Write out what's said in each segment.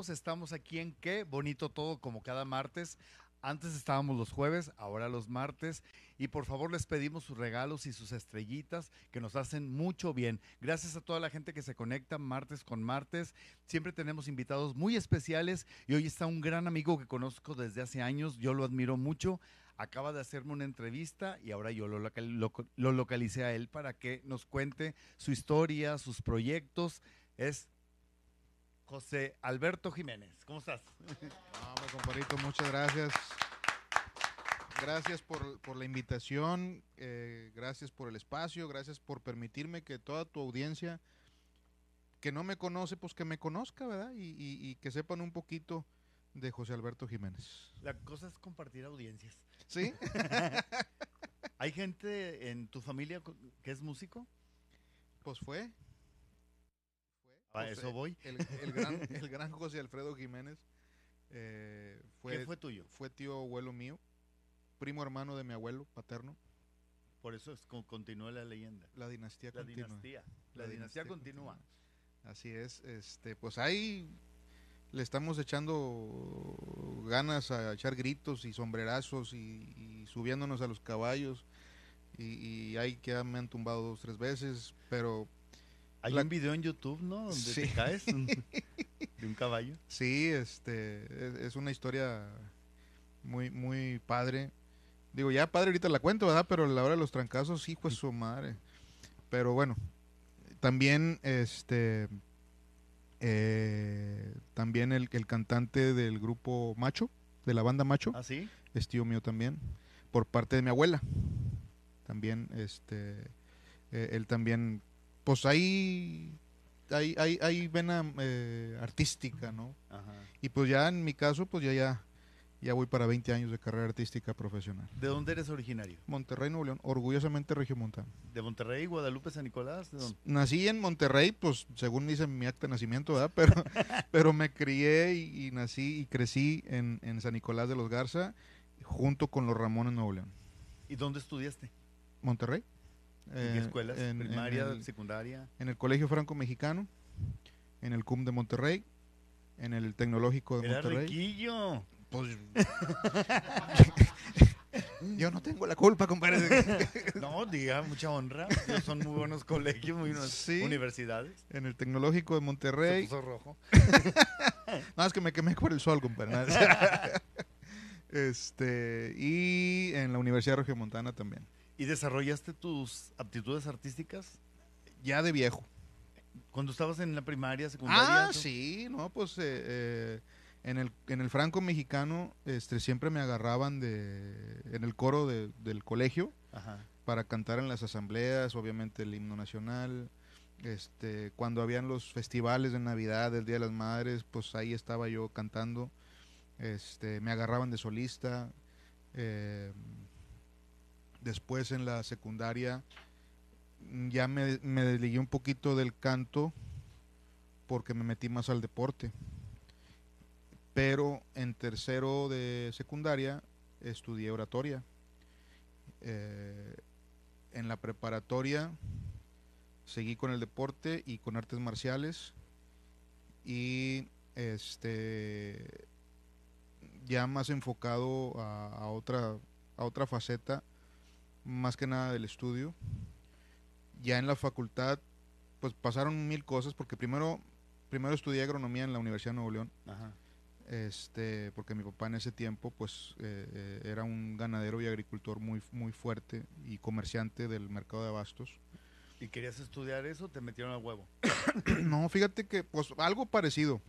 Estamos aquí en Qué Bonito Todo como cada martes. Antes estábamos los jueves, ahora los martes. Y por favor les pedimos sus regalos y sus estrellitas que nos hacen mucho bien. Gracias a toda la gente que se conecta martes con martes. Siempre tenemos invitados muy especiales y hoy está un gran amigo que conozco desde hace años. Yo lo admiro mucho. Acaba de hacerme una entrevista y ahora yo lo, local- lo- lo localicé a él para que nos cuente su historia, sus proyectos. Es José Alberto Jiménez. ¿Cómo estás? Vamos, compadrito, muchas gracias. Gracias por, por la invitación, eh, gracias por el espacio, gracias por permitirme que toda tu audiencia que no me conoce, pues que me conozca, ¿verdad? Y, y- y que sepan un poquito de José Alberto Jiménez. La cosa es compartir audiencias. ¿Sí? ¿Hay gente en tu familia que es músico? Pues fue. A Pues, eso voy. El, el gran, el gran José Alfredo Jiménez eh, fue, ¿Qué fue tuyo? fue tío abuelo mío, primo hermano de mi abuelo paterno. Por eso es continúa la leyenda. La dinastía La continúa. dinastía. La, dinastía, continúa. Así es, este, pues ahí le estamos echando ganas a echar gritos y sombrerazos y, y subiéndonos a los caballos y, y ahí que me han tumbado dos tres veces, pero Hay La- un video en YouTube, ¿no? Donde Sí. te caes de un caballo. sí, este, es, es una historia muy muy padre. Digo, ya padre ahorita la cuento, ¿verdad? Pero a la hora de los trancazos, hijo de su madre. Pero bueno, también este eh, también el, el cantante del grupo Macho, de la banda Macho, ¿Ah, sí? es tío mío también, por parte de mi abuela. También, este, eh, él también, pues ahí, hay, hay, hay vena eh, artística, ¿no? Ajá. Y pues ya en mi caso, pues ya, ya, ya voy para 20 años de carrera artística profesional. ¿De dónde eres originario? Monterrey, Nuevo León, orgullosamente regiomontano. ¿De Monterrey, Guadalupe, San Nicolás? ¿De dónde? Nací en Monterrey, pues según dice mi acta de nacimiento, ¿verdad? Pero, pero me crié y, y nací y crecí en, en San Nicolás de los Garza, junto con los Ramones Nuevo León. ¿Y dónde estudiaste? Monterrey. ¿En eh, escuelas? en- en ¿Primaria, el- secundaria? en el Colegio Franco Mexicano, en el CUM de Monterrey, en el Tecnológico de Era Monterrey. riquillo. Pues, yo no tengo la culpa, compadre. No, diga, mucha honra. Ellos son muy buenos colegios, muy buenas Sí. universidades. en el Tecnológico de Se Monterrey. puso rojo. No, es que me quemé por el sol, compadre. este, y en la Universidad Regiomontana también. ¿Y desarrollaste tus aptitudes artísticas Ya de viejo. cuando estabas en la primaria, secundaria? Ah, tú? sí, no, pues eh, eh, en, el, en el Franco Mexicano este, siempre me agarraban de, en el coro de- del colegio Ajá. para cantar en las asambleas, obviamente el himno nacional. Este, cuando habían los festivales de Navidad, del Día de las Madres, pues ahí estaba yo cantando. Este, me agarraban de solista. eh, después en la secundaria mm, ya me, me desligué un poquito del canto porque me metí más al deporte. Pero en tercero de secundaria estudié oratoria. Eh, en la preparatoria seguí con el deporte y con artes marciales y este ya más enfocado a, otra a otra faceta más que nada del estudio ya en la facultad pues pasaron mil cosas porque primero primero estudié agronomía en la Universidad de Nuevo León Ajá. este porque mi papá en ese tiempo pues eh, eh, era un ganadero y agricultor muy muy fuerte y comerciante del mercado de abastos ¿Y querías estudiar eso? Te metieron a huevo. no fíjate que pues algo parecido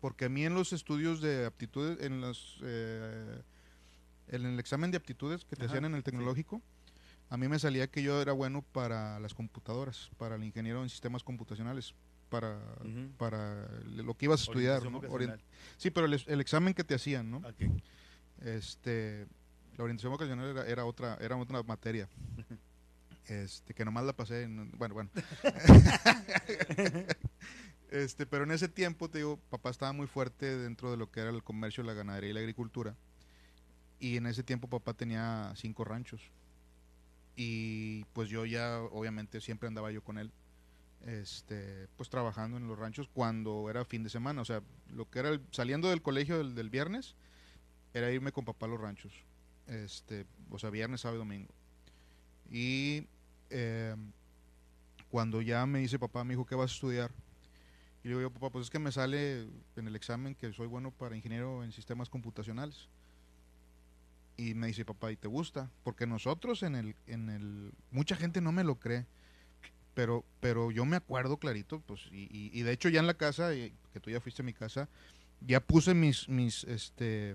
porque a mí en los estudios de aptitudes en los eh, en el examen de aptitudes que te Ajá, hacían en el sí. tecnológico a mí me salía que yo era bueno para las computadoras para el ingeniero en sistemas computacionales para para lo que ibas a estudiar sí pero el, el examen que te hacían no. Este, la orientación vocacional era, era otra, era otra materia. Este, que nomás la pasé en, bueno, bueno. este, pero en ese tiempo, te digo, papá estaba muy fuerte dentro de lo que era el comercio, la ganadería y la agricultura. Y en ese tiempo papá tenía cinco ranchos. Y pues yo ya, obviamente, siempre andaba yo con él. Este, pues trabajando en los ranchos cuando era fin de semana. O sea, lo que era el- saliendo del colegio del, del viernes, era irme con papá a los ranchos. Este, o sea, viernes, sábado y domingo. Y eh, cuando ya me dice papá, me dijo, ¿qué vas a estudiar? Y le digo yo, papá, pues es que me sale en el examen que soy bueno para ingeniero en sistemas computacionales. Y me dice, papá, ¿y te gusta? Porque nosotros en el, en el, mucha gente no me lo cree, pero, pero yo me acuerdo clarito, pues, y, y- y de hecho ya en la casa, y que tú ya fuiste a mi casa, ya puse mis, mis, este,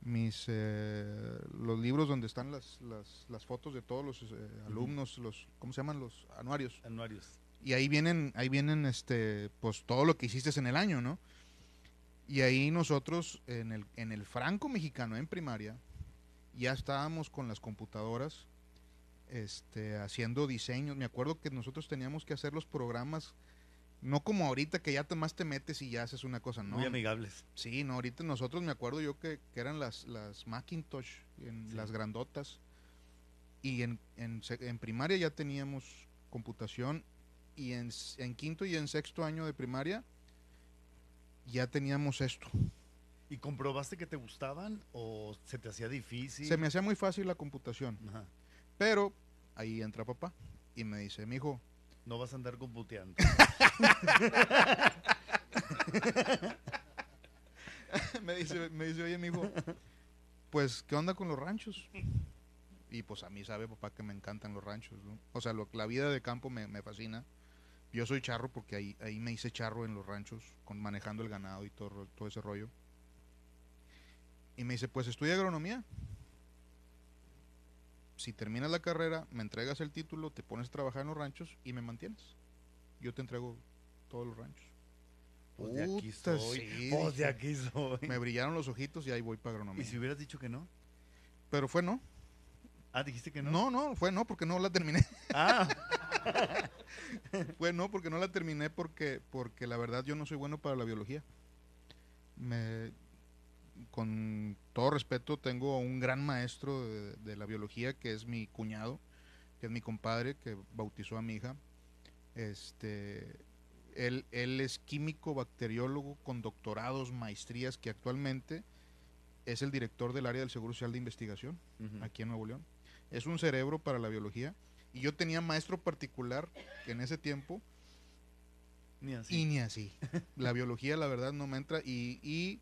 mis, eh, los libros donde están las, las, las fotos de todos los eh, alumnos, los, ¿cómo se llaman? Los anuarios Anuarios. y ahí vienen, ahí vienen este, pues todo lo que hiciste en el año, ¿no? Y ahí nosotros en el, en el franco mexicano en primaria ya estábamos con las computadoras este, haciendo diseños. Me acuerdo que nosotros teníamos que hacer los programas, no como ahorita que ya te más te metes y ya haces una cosa, no. Muy amigables. Sí, no, ahorita nosotros me acuerdo yo que, que eran las, las Macintosh, en Sí. las grandotas. Y en, en, en primaria ya teníamos computación y en, en quinto y en sexto año de primaria ya teníamos esto. ¿Y comprobaste que te gustaban o se te hacía difícil? Se me hacía muy fácil la computación, Ajá. pero ahí entra papá y me dice, mi hijo, No vas a andar computeando. me dice, me dice, oye, mijo, pues, ¿qué onda con los ranchos? Y pues a mí sabe papá que me encantan los ranchos, ¿no? O sea, lo- la vida de campo me, me fascina. Yo soy charro porque ahí, ahí me hice charro en los ranchos, con, manejando el ganado y todo, todo ese rollo. Y me dice, pues estudia agronomía. Si terminas la carrera, me entregas el título, te pones a trabajar en los ranchos y me mantienes. Yo te entrego todos los ranchos. Pues de aquí Puta, soy. sí, Pues de aquí soy. Me brillaron los ojitos y ahí voy para agronomía. ¿Y si hubieras dicho que no? Pero fue no. Ah, dijiste que no. No, no, fue no porque no la terminé. Ah, fue no porque no la terminé porque porque la verdad yo no soy bueno para la biología. Me con todo respeto tengo un gran maestro de, de la biología que es mi cuñado, que es mi compadre que bautizó a mi hija. Este él, él es químico bacteriólogo con doctorados, maestrías que actualmente es el director del área del Seguro Social de Investigación aquí en Nuevo León. Es un cerebro para la biología. Y yo tenía maestro particular en ese tiempo Ni así. y ni así. La biología, la verdad, no me entra. Y, y,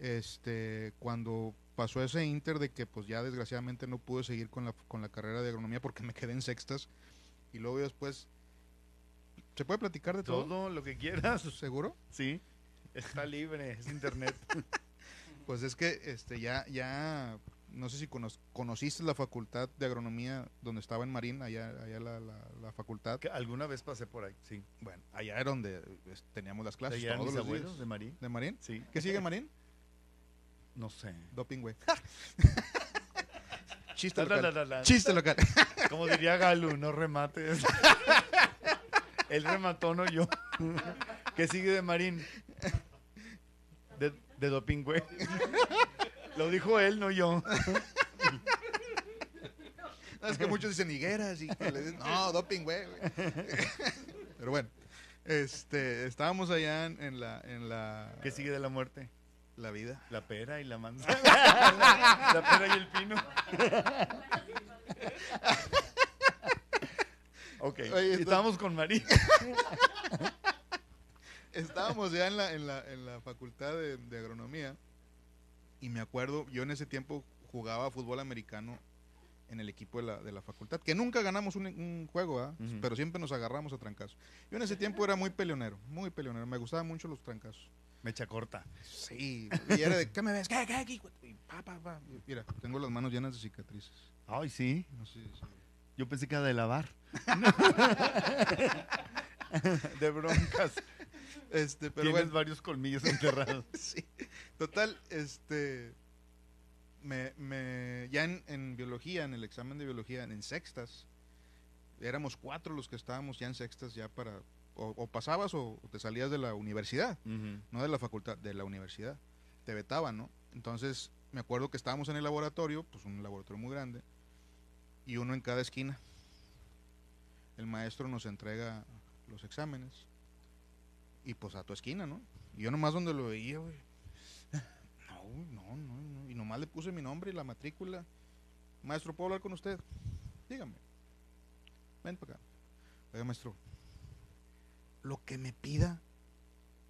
este, cuando pasó ese inter de que pues ya desgraciadamente no pude seguir con la, con la carrera de agronomía porque me quedé en sextas. Y luego después, ¿se puede platicar de todo? Todo lo que quieras. ¿Seguro? Sí. Está libre, es internet. Pues es que este ya, ya no sé si cono- conociste la facultad de agronomía donde estaba en Marín, allá, allá la, la, la facultad. Que alguna vez pasé por ahí, sí. Bueno, allá era donde pues, teníamos las ¿De clases allá eran todos mis los abuelos días. de Marín? ¿De Marín? Sí. ¿Qué sigue Marín? No sé. Doping, güey. Chiste local. la, la, la. Chiste local. Como diría Galu, no remates. Él remató, no yo. ¿Qué sigue de Marín? De, de doping, güey. Lo dijo él, no yo. No, es que muchos dicen higueras y que le dicen, no, doping, güey. güey". Pero bueno, este, estábamos allá en, en la, en la, ¿Qué sigue de la muerte? La vida. La pera y la manzana. La, la pera y el pino. Ok, Oye, estábamos con Marín. Estábamos ya en la, en la, en la facultad de, de agronomía y me acuerdo, yo en ese tiempo jugaba fútbol americano en el equipo de la, de la facultad, que nunca ganamos un, un juego. Ujú. pero siempre nos agarramos a trancazos. Yo en ese tiempo era muy peleonero, muy peleonero, me gustaban mucho los trancazos. Mecha corta. Sí, y era de, ¿qué me ves? ¿Qué, qué, qué? Y pa, pa, pa. Y Mira, tengo las manos llenas de cicatrices. Ay, sí. Yo pensé que era de lavar. de broncas. Este, pero Tienes bueno, varios colmillos enterrados. sí. Total, este. me, me- ya en, en biología, en el examen de biología, en sextas, éramos cuatro los que estábamos ya en sextas, ya para, o, o pasabas o te salías de la universidad, no de la facultad, de la universidad. Te vetaban, ¿no? Entonces, me acuerdo que estábamos en el laboratorio, pues un laboratorio muy grande, y uno en cada esquina. El maestro nos entrega los exámenes, y pues a tu esquina, ¿no? Y yo nomás donde lo veía, güey. No, no, no, no. Y nomás le puse mi nombre y la matrícula. Maestro, ¿puedo hablar con usted? Dígame. Ven para acá. Oiga, maestro. Lo que me pida,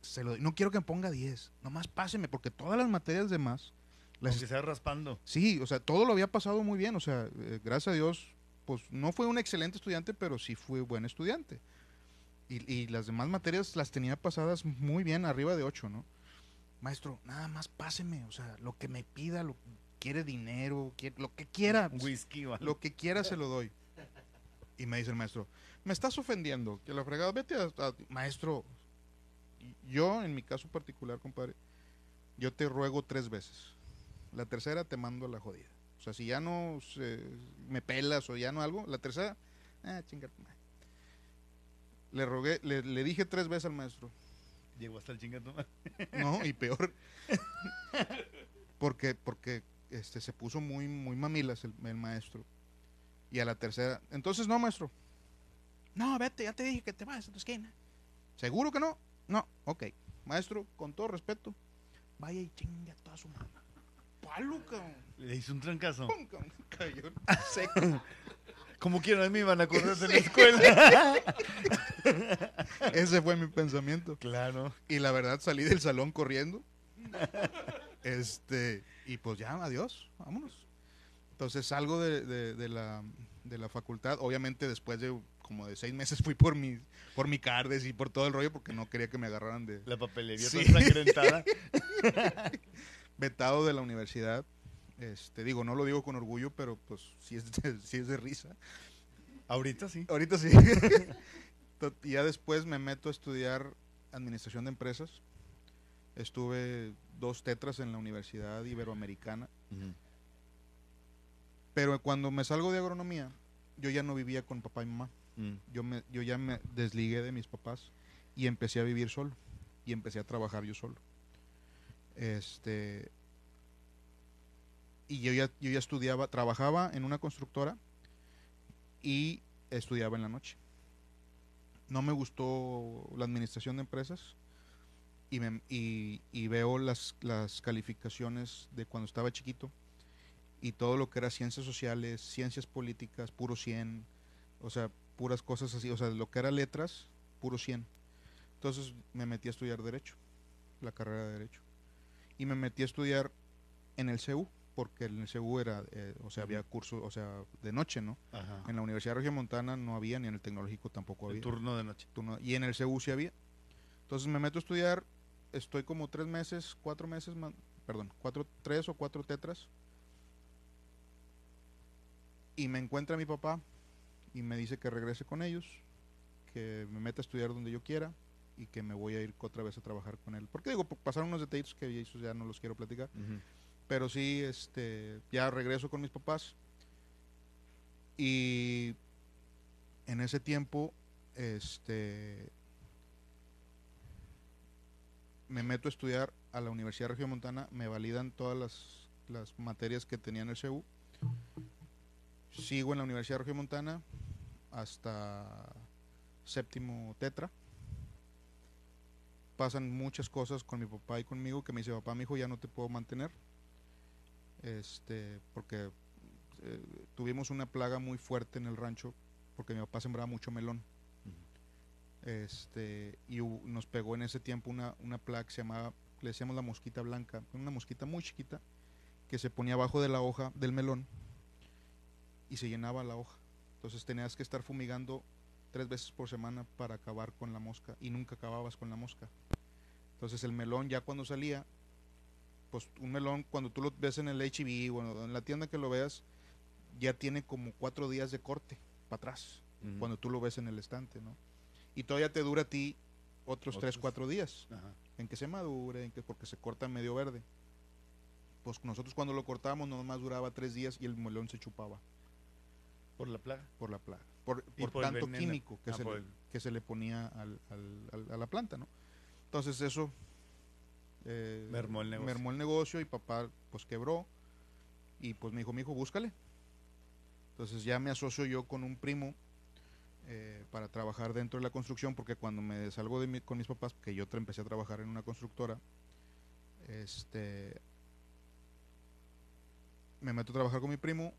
se lo doy. No quiero que me ponga 10. Nomás páseme, porque todas las materias demás. Las Aunque sea raspando. Sí, o sea, todo lo había pasado muy bien. O sea, eh, gracias a Dios, pues no fue un excelente estudiante, pero sí fue buen estudiante. Y, y las demás materias las tenía pasadas muy bien, arriba de 8, ¿no? Maestro, nada más páseme, o sea, lo que me pida, lo quiere dinero, quiere- lo que quiera, Whisky algo. lo que quiera se lo doy. Y me dice el maestro, me estás ofendiendo, que la fregada, vete a, a- maestro. Yo, en mi caso particular, compadre, yo te ruego tres veces. La tercera te mando a la jodida. O sea, si ya no se- me pelas o ya no algo, la tercera, ah, chinga tu madre. Le rogué, le, le dije tres veces al maestro. Llegó hasta el chingato. No, y peor. porque porque este se puso muy muy mamilas el, el maestro. Y a la tercera, entonces no, maestro. No, vete, ya te dije que te vayas a tu esquina. ¿Seguro que no? No, ok. Maestro, con todo respeto, vaya y chinga toda su mano. Palo, cabrón. Le hizo un trancazo. Pum, cabrón. Cayó seco. Como quieran, a mí me iban a correr de la escuela. Ese fue mi pensamiento. claro. Y la verdad salí del salón corriendo. Este, y pues ya, adiós, vámonos. Entonces salgo de, de- de la, de la facultad. Obviamente después de como de seis meses fui por mi, por mi cardes y por todo el rollo porque no quería que me agarraran de La papelería Sí. ensangrentada. vetado de la universidad. Este, digo, no lo digo con orgullo, pero pues sí es de, sí es de risa. Ahorita sí. Ahorita sí. Y ya después me meto a estudiar administración de empresas. Estuve dos tetras en la Universidad Iberoamericana. Pero cuando me salgo de agronomía, yo ya no vivía con papá y mamá. Mm. Yo, me, yo ya me desligué de mis papás y empecé a vivir solo. Y empecé a trabajar yo solo. Este. Y yo ya, yo ya estudiaba, trabajaba en una constructora y estudiaba en la noche. No me gustó la administración de empresas y, me- y- y veo las, las calificaciones de cuando estaba chiquito y todo lo que era ciencias sociales, ciencias políticas, puro 100, o sea, puras cosas así, o sea, lo que era letras, puro 100. Entonces me metí a estudiar Derecho, la carrera de Derecho. Y me metí a estudiar en el CEU, porque en el CEU era, eh, o sea, había curso, o sea, de noche, ¿no? Ajá. En la Universidad Regiomontana no había, ni en el Tecnológico tampoco El había. turno de noche. turno- y en el CEU sí había. Entonces me meto a estudiar, estoy como tres meses, cuatro meses, man- perdón, cuatro, tres o cuatro tetras. Y me encuentra mi papá y me dice que regrese con ellos, que me meta a estudiar donde yo quiera y que me voy a ir otra vez a trabajar con él. Porque digo, pasaron unos detalles que ya no los quiero platicar. Pero sí, este, ya regreso con mis papás. Y en ese tiempo, este, me meto a estudiar a la Universidad Regiomontana, me validan todas las, las materias que tenía en el CEU. Sigo en la Universidad Regiomontana hasta séptimo tetra. Pasan muchas cosas con mi papá y conmigo que me dice, papá, mi hijo, ya no te puedo mantener este porque eh, tuvimos una plaga muy fuerte en el rancho porque mi papá sembraba mucho melón este y nos pegó en ese tiempo una, una plaga que se llamaba le decíamos la mosquita blanca una mosquita muy chiquita que se ponía abajo de la hoja del melón y se llenaba la hoja. Entonces tenías que estar fumigando tres veces por semana para acabar con la mosca y nunca acababas con la mosca. Entonces el melón ya cuando salía pues un melón cuando tú lo ves en el HB o en la tienda que lo veas ya tiene como cuatro días de corte para atrás cuando tú lo ves en el estante no y todavía te dura a ti otros tres cuatro días Ajá. en que se madure en que porque se corta medio verde. Pues nosotros cuando lo cortábamos nomás duraba tres días y el melón se chupaba ¿Por la plaga? por la plaga, por, tanto químico que, Ah, se por le, que se le ponía al- al- al- a la planta, ¿no? Entonces eso eh, Mermó el negocio. mermó el negocio y papá pues quebró y pues me dijo, mi hijo, búscale. Entonces ya me asocio yo con un primo eh, para trabajar dentro de la construcción porque cuando me salgo de mi- con mis papás, que yo empecé a trabajar en una constructora, este me meto a trabajar con mi primo,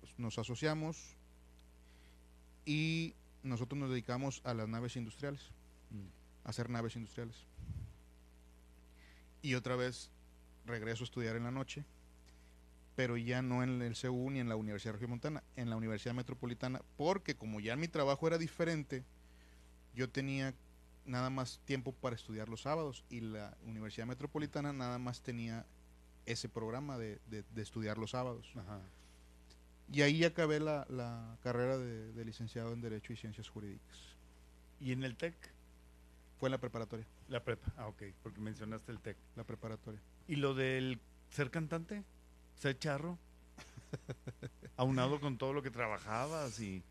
pues, nos asociamos y nosotros nos dedicamos a las naves industriales, Mm. a hacer naves industriales. Y otra vez regreso a estudiar en la noche, pero ya no en el CU ni en la Universidad Regiomontana, en la Universidad Metropolitana, porque como ya mi trabajo era diferente, yo tenía nada más tiempo para estudiar los sábados y la Universidad Metropolitana nada más tenía ese programa de, de- de estudiar los sábados. Ajá. Y ahí acabé la, la carrera de, de licenciado en Derecho y Ciencias Jurídicas. ¿Y en el TEC? Fue en la preparatoria, La prepa. Ah, ok, porque mencionaste el TEC. la preparatoria. ¿Y lo del ser cantante? ¿Ser charro? Aunado con todo lo que trabajabas y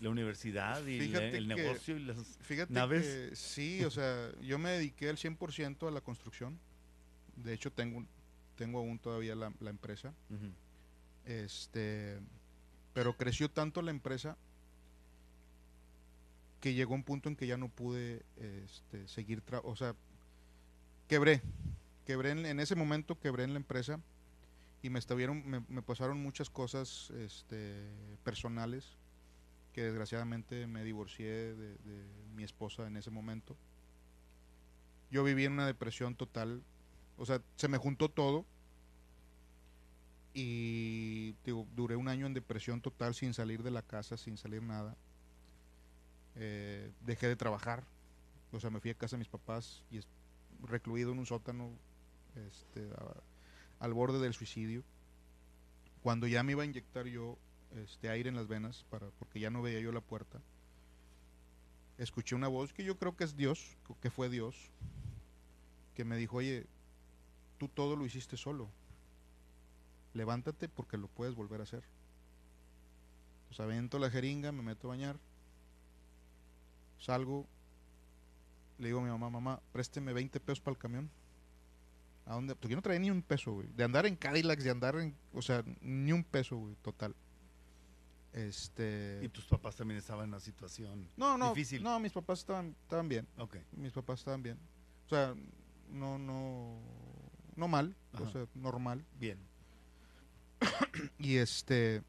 la universidad y el que- negocio y las... Fíjate ¿Naves? que sí, o sea, yo me dediqué al 100% a la construcción. De hecho, tengo, tengo aún todavía la, la empresa. Ujú. Este, pero creció tanto la empresa que llegó un punto en que ya no pude este, seguir, o sea, quebré, quebré en, en ese momento quebré en la empresa y me estuvieron, me, me pasaron muchas cosas este, personales que desgraciadamente me divorcié de, de mi esposa en ese momento. Yo viví en una depresión total, o sea, se me juntó todo y digo, duré un año en depresión total sin salir de la casa, sin salir nada. Eh, dejé de trabajar, o sea, me fui a casa de mis papás y recluido en un sótano este, al borde del suicidio. Cuando ya me iba a inyectar yo este, aire en las venas, para, porque ya no veía yo la puerta, escuché una voz que yo creo que es Dios, que fue Dios, que me dijo, oye, tú todo lo hiciste solo levántate porque lo puedes volver a hacer. Pues avento la jeringa, me meto a bañar, salgo, le digo a mi mamá, mamá, présteme 20 pesos para el camión. ¿A dónde? Porque yo no traía ni un peso, güey. De andar en Cadillacs, de andar en, o sea, ni un peso, güey, total. Este... Y tus papás también estaban en una situación... no, no, difícil. no, mis papás estaban, estaban bien. Ok. Mis papás estaban bien. O sea, no, no, no mal, o sea, normal. Bien. Y este.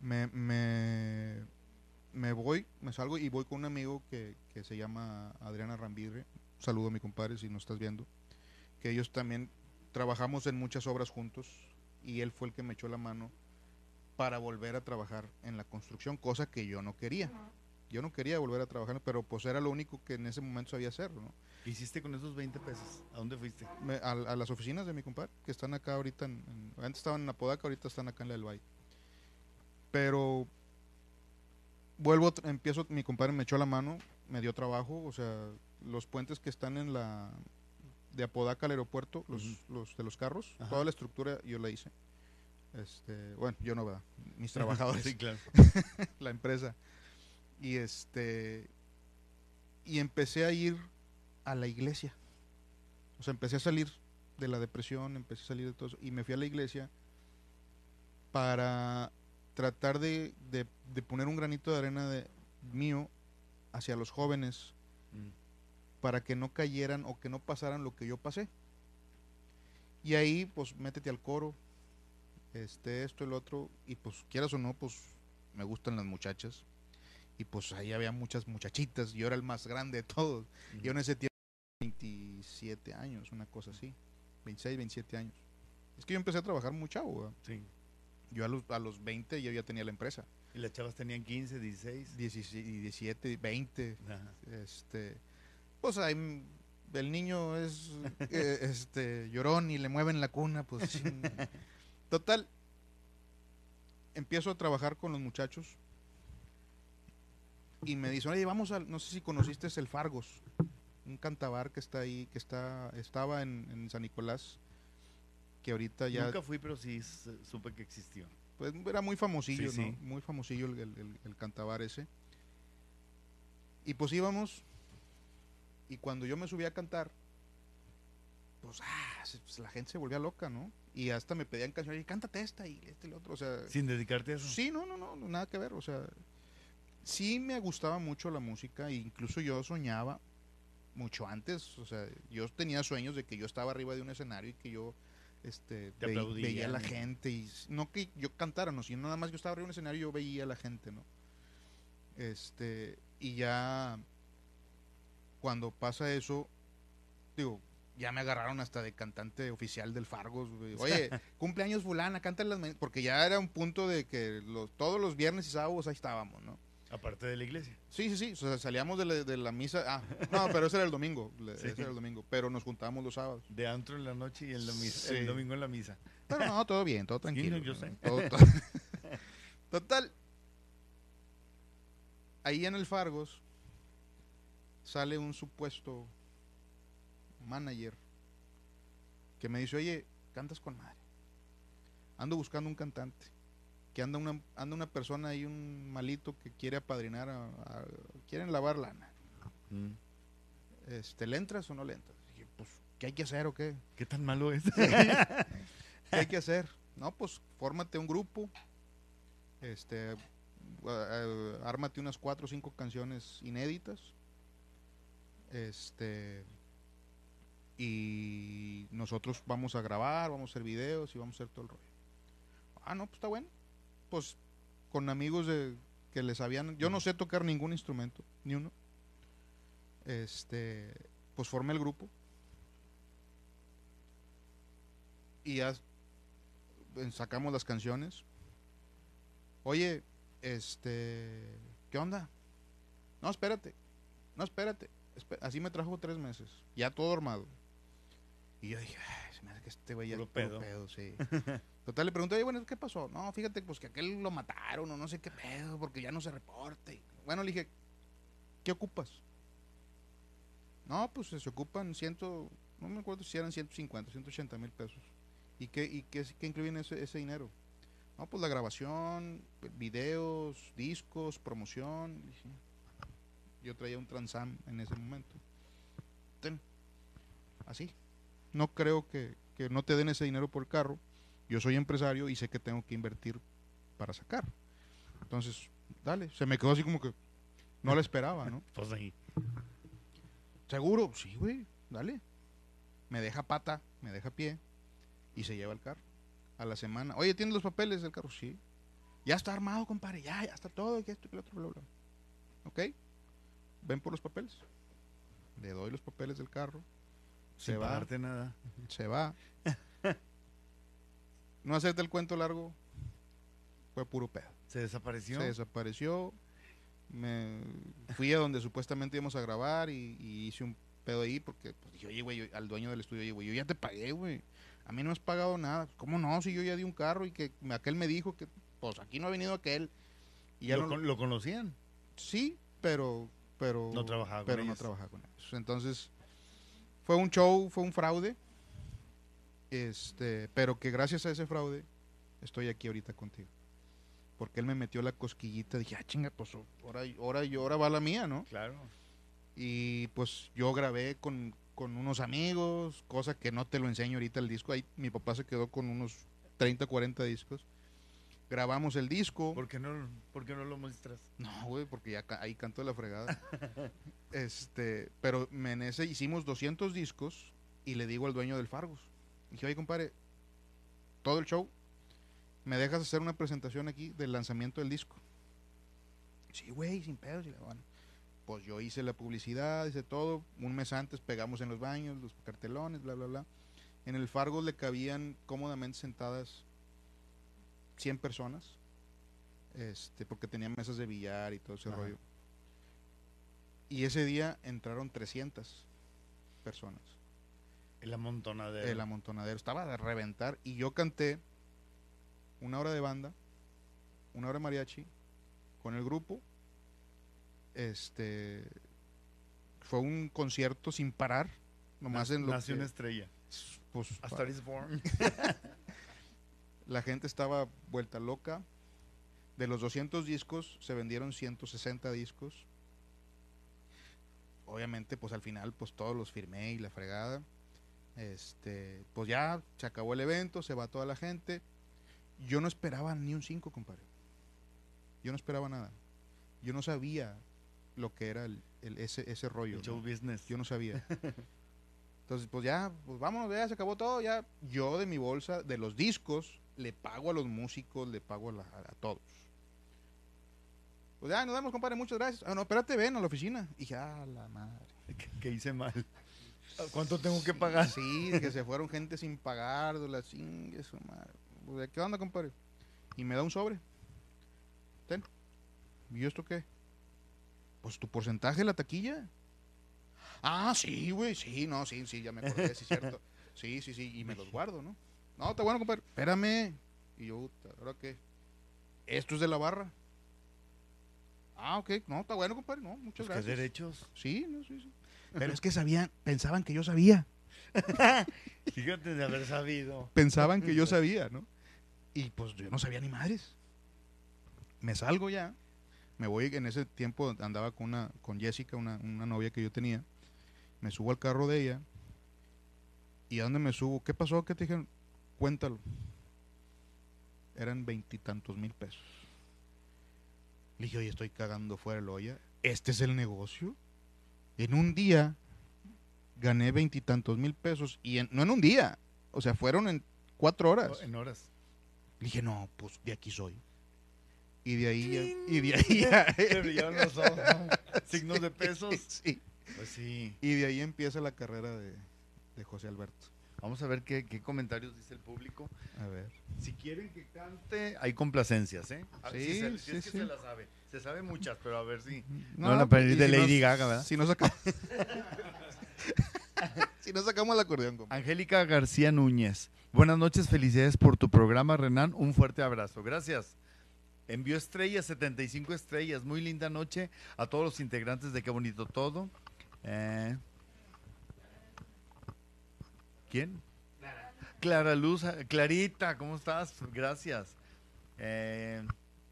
Me, me, me voy, me salgo y voy con un amigo que, que se llama Adriana Rambirre. Saludo a mi compadre si no estás viendo. Que ellos también trabajamos en muchas obras juntos y él fue el que me echó la mano para volver a trabajar en la construcción, cosa que yo no quería. Yo no quería volver a trabajar, pero pues era lo único que en ese momento sabía hacer, ¿no? ¿Qué hiciste con esos 20 pesos? ¿A dónde fuiste? Me- a, a las oficinas de mi compadre, que están acá ahorita, en, en- antes estaban en Apodaca, ahorita están acá en la del Valle. Pero vuelvo, empiezo, mi compadre me echó la mano, me dio trabajo, o sea, los puentes que están en la, de Apodaca al aeropuerto, los, los de los carros, Ajá. toda la estructura yo la hice. Este, bueno, yo no, ¿verdad? Mis trabajadores sí, claro. la empresa. Y este y empecé a ir a la iglesia. O sea, empecé a salir de la depresión, empecé a salir de todo eso y me fui a la iglesia para tratar de, de- de poner un granito de arena de mío hacia los jóvenes Mm. para que no cayeran o que no pasaran lo que yo pasé. Y ahí, pues, métete al coro, este, esto, el otro, y pues, quieras o no, pues, me gustan las muchachas. Y pues ahí había muchas muchachitas, yo era el más grande de todos. Yo en ese tiempo, 27 años, una cosa así, 26, 27 años. Es que yo empecé a trabajar muy chavo. Sí. Yo a los, a los 20 yo ya tenía la empresa. ¿Y las chavas tenían 15, 16? 17, 17 20, Ajá. este pues ahí el niño es eh, este llorón y le mueven la cuna pues total empiezo a trabajar con los muchachos y me dicen oye vamos a no sé si conociste el Fargos un cantabar que está ahí que está estaba en, en San Nicolás que ahorita ya Nunca fui, pero sí supe que existió. pues era muy famosillo, Sí, ¿no? sí. Muy famosillo el, el- el- el cantabar ese. Y pues íbamos, y cuando yo me subí a cantar, pues, ah, pues, la gente se volvía loca, ¿no? Y hasta me pedían canciones, y cántate esta y este y lo otro, o sea... Sin dedicarte a eso. Sí, no, no, no, nada que ver, o sea, sí me gustaba mucho la música, e incluso yo soñaba mucho antes, o sea, yo tenía sueños de que yo estaba arriba de un escenario y que yo este, ve- veía a la gente y no que yo cantara, no, sino nada más yo estaba arriba de un escenario y yo veía a la gente, ¿no? Este, y ya cuando pasa eso, digo, ya me agarraron hasta de cantante oficial del Fargos. güey. Oye, cumpleaños fulana, cántale las mañanas", Porque ya era un punto de que los, todos los viernes y sábados ahí estábamos, ¿no? Aparte de la iglesia. Sí, sí, sí. O sea, salíamos de la, de la misa. Ah, no, pero ese era el domingo. Sí. Ese era el domingo. Pero nos juntábamos los sábados. De antro en la noche y el, domi- Sí. el domingo en la misa. Pero no, todo bien, todo tranquilo. no, yo ¿no? sé. Todo- todo- Total. Ahí en el Fargos sale un supuesto manager que me dice, oye, cantas con madre. Ando buscando un cantante. Que anda una, anda una persona ahí, un malito que quiere apadrinar a, a- quieren lavar lana. Mm. Este, ¿Le entras o no le entras? Dije, pues, ¿qué hay que hacer o qué? ¿Qué tan malo es? ¿Qué hay que hacer? No, pues fórmate un grupo, este, a- a- ármate unas cuatro o cinco canciones inéditas, este, y nosotros vamos a grabar, vamos a hacer videos y vamos a hacer todo el rollo. Ah, no, pues está bueno. Pues con amigos de que les habían, yo no sé tocar ningún instrumento, ni uno. Este, pues formé el grupo. Y ya sacamos las canciones. Oye, este, ¿qué onda? No, espérate. No, espérate. Así me trajo tres meses. Ya todo armado. Y yo dije, "Ay, se me hace que este güey ya Puro es puro pedo". pedo, sí. Total, le pregunté, oye, bueno, ¿qué pasó? No, fíjate, pues que aquel lo mataron o no sé qué pedo, porque ya no se reporta. Y, bueno, le dije, ¿qué ocupas? No, pues se ocupan ciento, no me acuerdo si eran 150, 180 mil pesos. ¿Y qué, y qué, qué incluyen ese, ese dinero? No, pues la grabación, videos, discos, promoción. Yo traía un Transam en ese momento. Ten, así. No creo que, que no te den ese dinero por carro. Yo soy empresario y sé que tengo que invertir para sacar. Entonces, dale. Se me quedó así como que no la esperaba, ¿no? Pues ahí. ¿Seguro? Sí, güey, dale. Me deja pata, me deja pie y se lleva el carro. A la semana. Oye, ¿tienes los papeles del carro? Sí. Ya está armado, compadre. Ya, ya está todo. Que esto, que lo otro, bla, bla. ¿Ok? Ven por los papeles. Le doy los papeles del carro. Se va. nada. Se va. No hacerte el cuento largo. Fue puro pedo. Se desapareció. Se desapareció. Me fui a donde supuestamente íbamos a grabar y, y hice un pedo ahí porque pues, dije, oye, güey, yo- al dueño del estudio, oye, güey, yo ya te pagué, güey. A mí no me has pagado nada. ¿Cómo no? Si yo ya di un carro y que aquel me dijo que, pues aquí no ha venido aquel. Y ya ¿Lo, no, con- lo conocían? Sí, pero, pero No trabajaba con pero no ellos. trabajaba con ellos. Entonces, fue un show, fue un fraude. Este, pero que gracias a ese fraude estoy aquí ahorita contigo. Porque él me metió la cosquillita, dije, ah, chinga, pues ahora, ahora, yo- ahora va la mía, ¿no? Claro. Y pues yo grabé con, con unos amigos, cosa que no te lo enseño ahorita el disco. Ahí mi papá se quedó con unos 30, 40 discos. Grabamos el disco. ¿Por qué no, por qué no lo muestras? No, güey, porque ya ca- ahí canto de la fregada. este, pero me- en ese hicimos 200 discos y le digo al dueño del Fargus. Dije, oye, compadre, todo el show, ¿me dejas hacer una presentación aquí del lanzamiento del disco? Sí, güey, sin pedos. Y le digo, bueno, pues yo hice la publicidad, hice todo. Un mes antes pegamos en los baños, los cartelones, bla, bla, bla. En el Fargus le cabían cómodamente sentadas 100 personas este, porque tenía mesas de billar y todo ese Ajá. rollo. Y ese día entraron 300 personas. El amontonadero. El amontonadero estaba de reventar y yo canté una hora de banda, una hora de mariachi con el grupo. Este fue un concierto sin parar, nomás en lo Nació que- una estrella. pues A Star is Born. la gente estaba vuelta loca. De los 200 discos se vendieron 160 discos. Obviamente, pues al final, pues todos los firmé y la fregada. Este, pues ya se acabó el evento, se va toda la gente. Yo no esperaba ni un 5, compadre. Yo no esperaba nada. Yo no sabía lo que era el, el- ese, ese rollo. El show ¿no? business. Yo no sabía. Entonces, pues ya, pues vámonos, ya se acabó todo. Ya yo de mi bolsa, de los discos, le pago a los músicos, le pago a, la- a- todos. Pues ya, nos vemos, compadre, muchas gracias. Ah, no, espérate, ven a la oficina. Y dije, ah, la madre. que hice mal. ¿Cuánto tengo que pagar? Sí, que se fueron gente sin pagar, de la chingue su madre. Pues, ¿de ¿Qué onda, compadre? Y me da un sobre. Ten. ¿Y esto qué? Pues tu porcentaje de la taquilla. Ah, sí, güey, sí, no, sí, sí, ya me acordé, sí, cierto. Sí, sí, sí, y me los guardo, ¿no? No, está bueno, compadre. Espérame. Y yo, ¿ahora qué? Esto es de la barra. Ah, ok, no, está bueno, compadre, no, muchas Pues, ¿Qué gracias. derechos? Sí, no, sí, sí. Pero es que sabían, pensaban que yo sabía. Fíjate de haber sabido. pensaban que yo sabía, ¿no? Y pues yo no sabía ni madres. Me salgo ya. Me voy, en ese tiempo andaba con una, con Jessica, una, una novia que yo tenía. Me subo al carro de ella. ¿Y a dónde me subo? ¿Qué pasó? ¿Qué te dijeron? Cuéntalo. Eran veintitantos mil pesos. Le dije, oye, estoy cagando fuera de la olla. ¿Este es el negocio? En un día gané veintitantos mil pesos. Y en- no en un día. O sea, fueron en cuatro horas. En horas. Le dije, no, pues de aquí soy. Y de ahí ya- y de ahí ya- brillaron los ojos. Signos de pesos. Sí. Pues sí. Y de ahí empieza la carrera de, de José Alberto. Vamos a ver qué, qué comentarios dice el público. A ver. Si quieren que cante, hay complacencias, ¿eh? Sí, si, se, si sí, es que sí. se la sabe. Se sabe muchas, pero a ver si. No van a pues, pedir y de si Lady nos- Gaga, ¿verdad? Si no sacamos, si no sacamos el acordeón, compa. Angélica García Núñez. Buenas noches, felicidades por tu programa, Renan. Un fuerte abrazo. Gracias. Envió estrellas, 75 estrellas. Muy linda noche a todos los integrantes de Qué Bonito Todo. Eh, ¿Quién? Clara Luz. Clarita, ¿cómo estás? Gracias. Eh,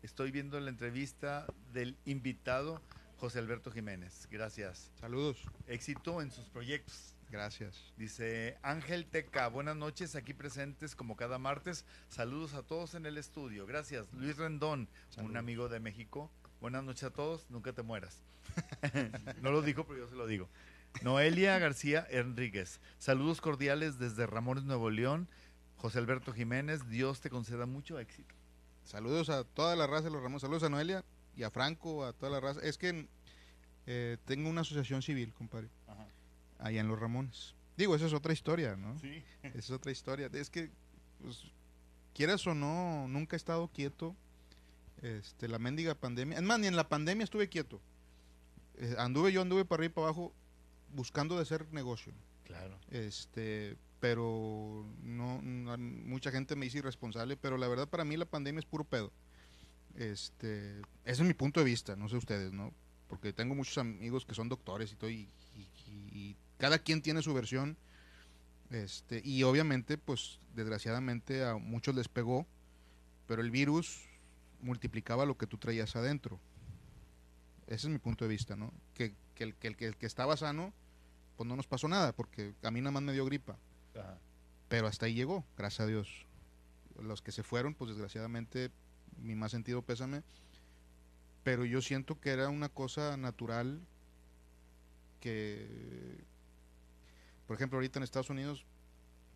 estoy viendo la entrevista del invitado José Alberto Jiménez. Gracias. Saludos. Éxito en sus proyectos. Gracias. Dice Ángel Teca, buenas noches, aquí presentes como cada martes. Saludos a todos en el estudio. Gracias. Luis Rendón, un amigo de México. Buenas noches a todos, nunca te mueras. no lo dijo, pero yo se lo digo. Noelia García Enríquez, saludos cordiales desde Ramones, Nuevo León. José Alberto Jiménez, Dios te conceda mucho éxito. Saludos a toda la raza de los Ramos. Saludos a Noelia y a Franco, a toda la raza. Es que eh, tengo una asociación civil, compadre, allá en los Ramones. Digo, esa es otra historia, ¿no? Sí. Esa es otra historia. Es que, pues, quieras o no, nunca he estado quieto. Este, la mendiga pandemia. Es más, ni en la pandemia estuve quieto. Eh, anduve yo, anduve para arriba y para abajo buscando de hacer negocio. Claro. Este, pero no, no- mucha gente me dice irresponsable, pero la verdad para mí la pandemia es puro pedo. Este, ese es mi punto de vista, no sé ustedes, ¿no? Porque tengo muchos amigos que son doctores y todo, y, y- y- cada quien tiene su versión. Este, y obviamente, pues, desgraciadamente a muchos les pegó, pero el virus multiplicaba lo que tú traías adentro. Ese es mi punto de vista, ¿no? Que, que el, que, el, que el que estaba sano, pues no nos pasó nada, porque a mí nada más me dio gripa. Ajá. Pero hasta ahí llegó, gracias a Dios. Los que se fueron, pues desgraciadamente, mi más sentido pésame. Pero yo siento que era una cosa natural que, por ejemplo, ahorita en Estados Unidos,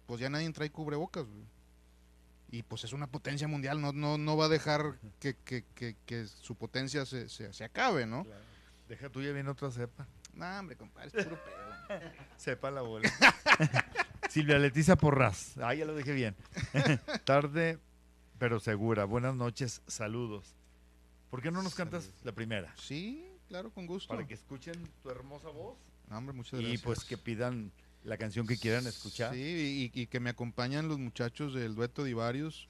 pues ya nadie trae cubrebocas. güey. Y pues es una potencia mundial, no, no, no va a dejar que, que- que- que su potencia se, se- se acabe, ¿no? Claro. Deja tuya viene otra cepa. No, hombre, compadre, es puro pedo. Sepa la bola. Silvia Leticia Porras. Ah, ya lo dije bien. Tarde, pero segura. Buenas noches, saludos. ¿Por qué no nos cantas Saludos. la primera? Sí, claro, con gusto. Para que escuchen tu hermosa voz No, hombre, muchas y gracias. pues que pidan la canción que quieran escuchar. Sí, y, y que me acompañan los muchachos del dueto de varios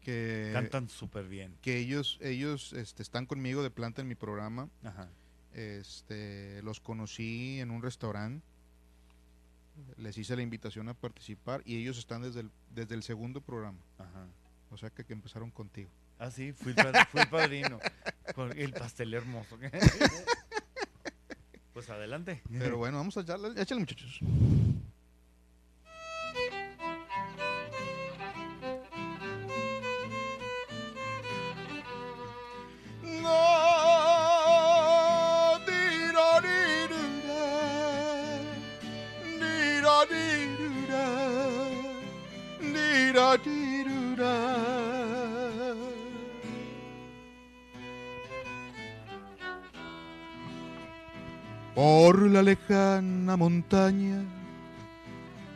que, Cantan súper bien. que ellos, ellos este, están conmigo de planta en mi programa. Ajá. Este, los conocí en un restaurante les hice la invitación a participar y ellos están desde el, desde el segundo programa. Ajá. O sea que, que empezaron contigo. Ah, sí, fui, el pa- fui padrino. Con el pastel hermoso. Pues adelante. Pero bueno, vamos a echarle, échale muchachos. La lejana montaña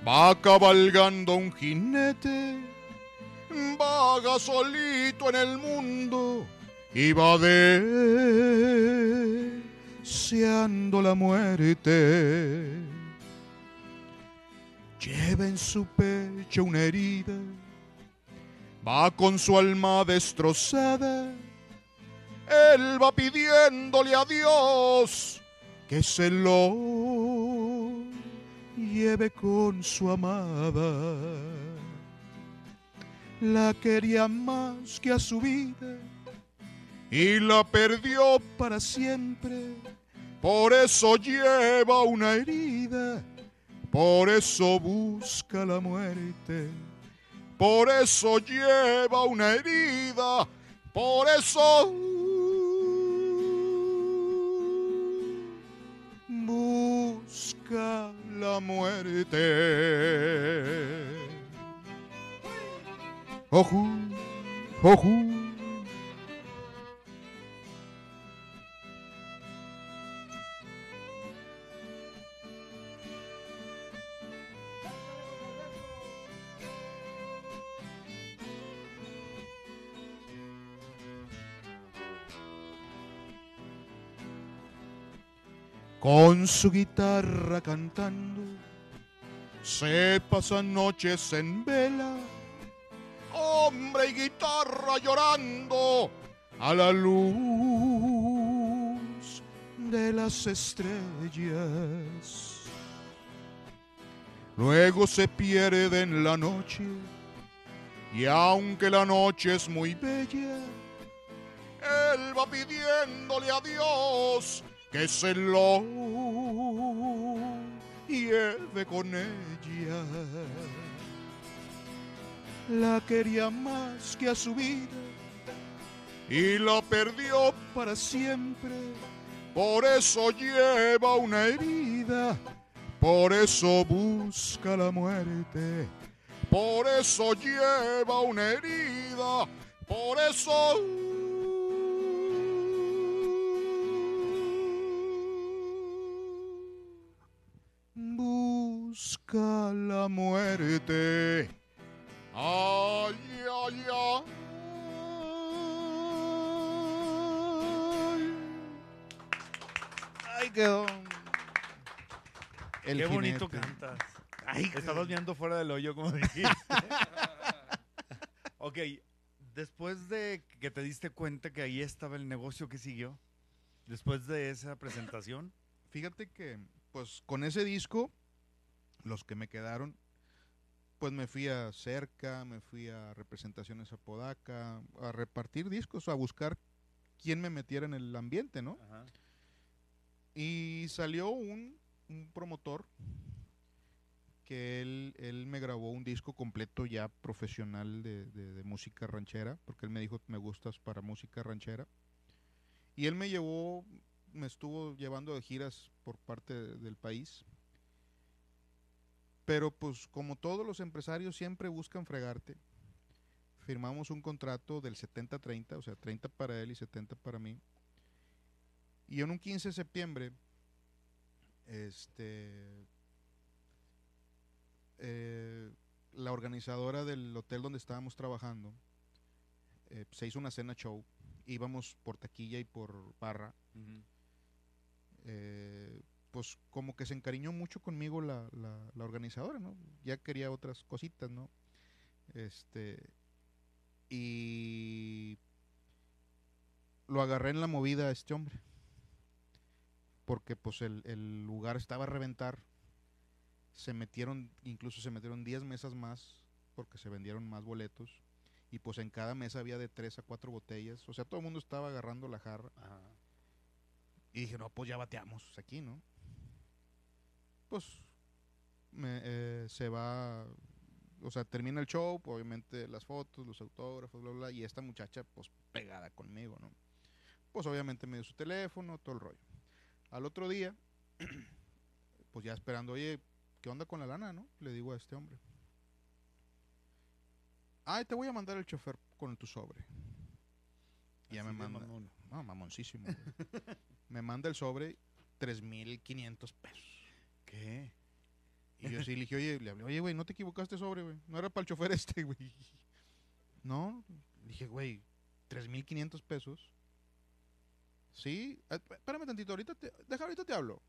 va cabalgando un jinete, vaga solito en el mundo y va deseando la muerte. Lleva en su pecho una herida, va con su alma destrozada. Él va pidiéndole a Dios que se lo lleve con su amada. La quería más que a su vida y la perdió para siempre. Por eso lleva una herida, por eso busca la muerte. Por eso lleva una herida, por eso la muerte. Ojú, ojú. Con su guitarra cantando, se pasan noches en vela, hombre y guitarra llorando a la luz de las estrellas. Luego se pierde en la noche, y aunque la noche es muy bella, él va pidiéndole a Dios que se lo lleve con ella. La quería más que a su vida y la perdió para siempre. Por eso lleva una herida, por eso busca la muerte. Por eso lleva una herida, por eso busca la muerte. Ay, ay, ay. Ay, quedó. El Qué bonito cantas. Ay, Estabas viendo fuera del hoyo, como dijiste. ok, después de que te diste cuenta que ahí estaba el negocio que siguió, después de esa presentación, Fíjate que, pues, con ese disco, los que me quedaron, pues me fui a cerca, me fui a representaciones a Podaca, a repartir discos, a buscar quién me metiera en el ambiente, ¿no? Y salió un, un promotor que él, él me grabó un disco completo ya profesional de, de- de música ranchera, porque él me dijo, me gustas para música ranchera. Y él me llevó, me estuvo llevando de giras por parte de- del país. Pero pues como todos los empresarios siempre buscan fregarte, firmamos un contrato del 70-30, o sea, 30 para él y 70 para mí. Y en un 15 de septiembre, este, eh, la organizadora del hotel donde estábamos trabajando eh, se hizo una cena show. Íbamos por taquilla y por barra. Eh, pues como que se encariñó mucho conmigo la, la- la organizadora, ¿no? Ya quería otras cositas, ¿no? Este, y lo agarré en la movida a este hombre. Porque pues el, el lugar estaba a reventar. Se metieron, incluso se metieron 10 mesas más porque se vendieron más boletos. Y pues en cada mesa había de 3 a 4 botellas. O sea, todo el mundo estaba agarrando la jarra. Ajá. Y dije, no, pues ya bateamos aquí, ¿no? Pues me, eh, se va, o sea, termina el show, pues, obviamente las fotos, los autógrafos, bla, bla, y esta muchacha, pues pegada conmigo, ¿no? Pues obviamente me dio su teléfono, todo el rollo. Al otro día, pues ya esperando, oye, ¿qué onda con la lana, no? Le digo a este hombre. Ay, te voy a mandar el chofer con tu sobre. Y ya me manda. mamón. No, mamoncísimo. me manda el sobre 3.500 pesos. ¿Qué? Y yo sí le dije, oye, le hablé, oye, güey, no te equivocaste sobre, güey. No era para el chofer este, güey. No, le dije, güey, 3.500 pesos. Sí, espé- espérame tantito, ahorita te, deja, ahorita te hablo.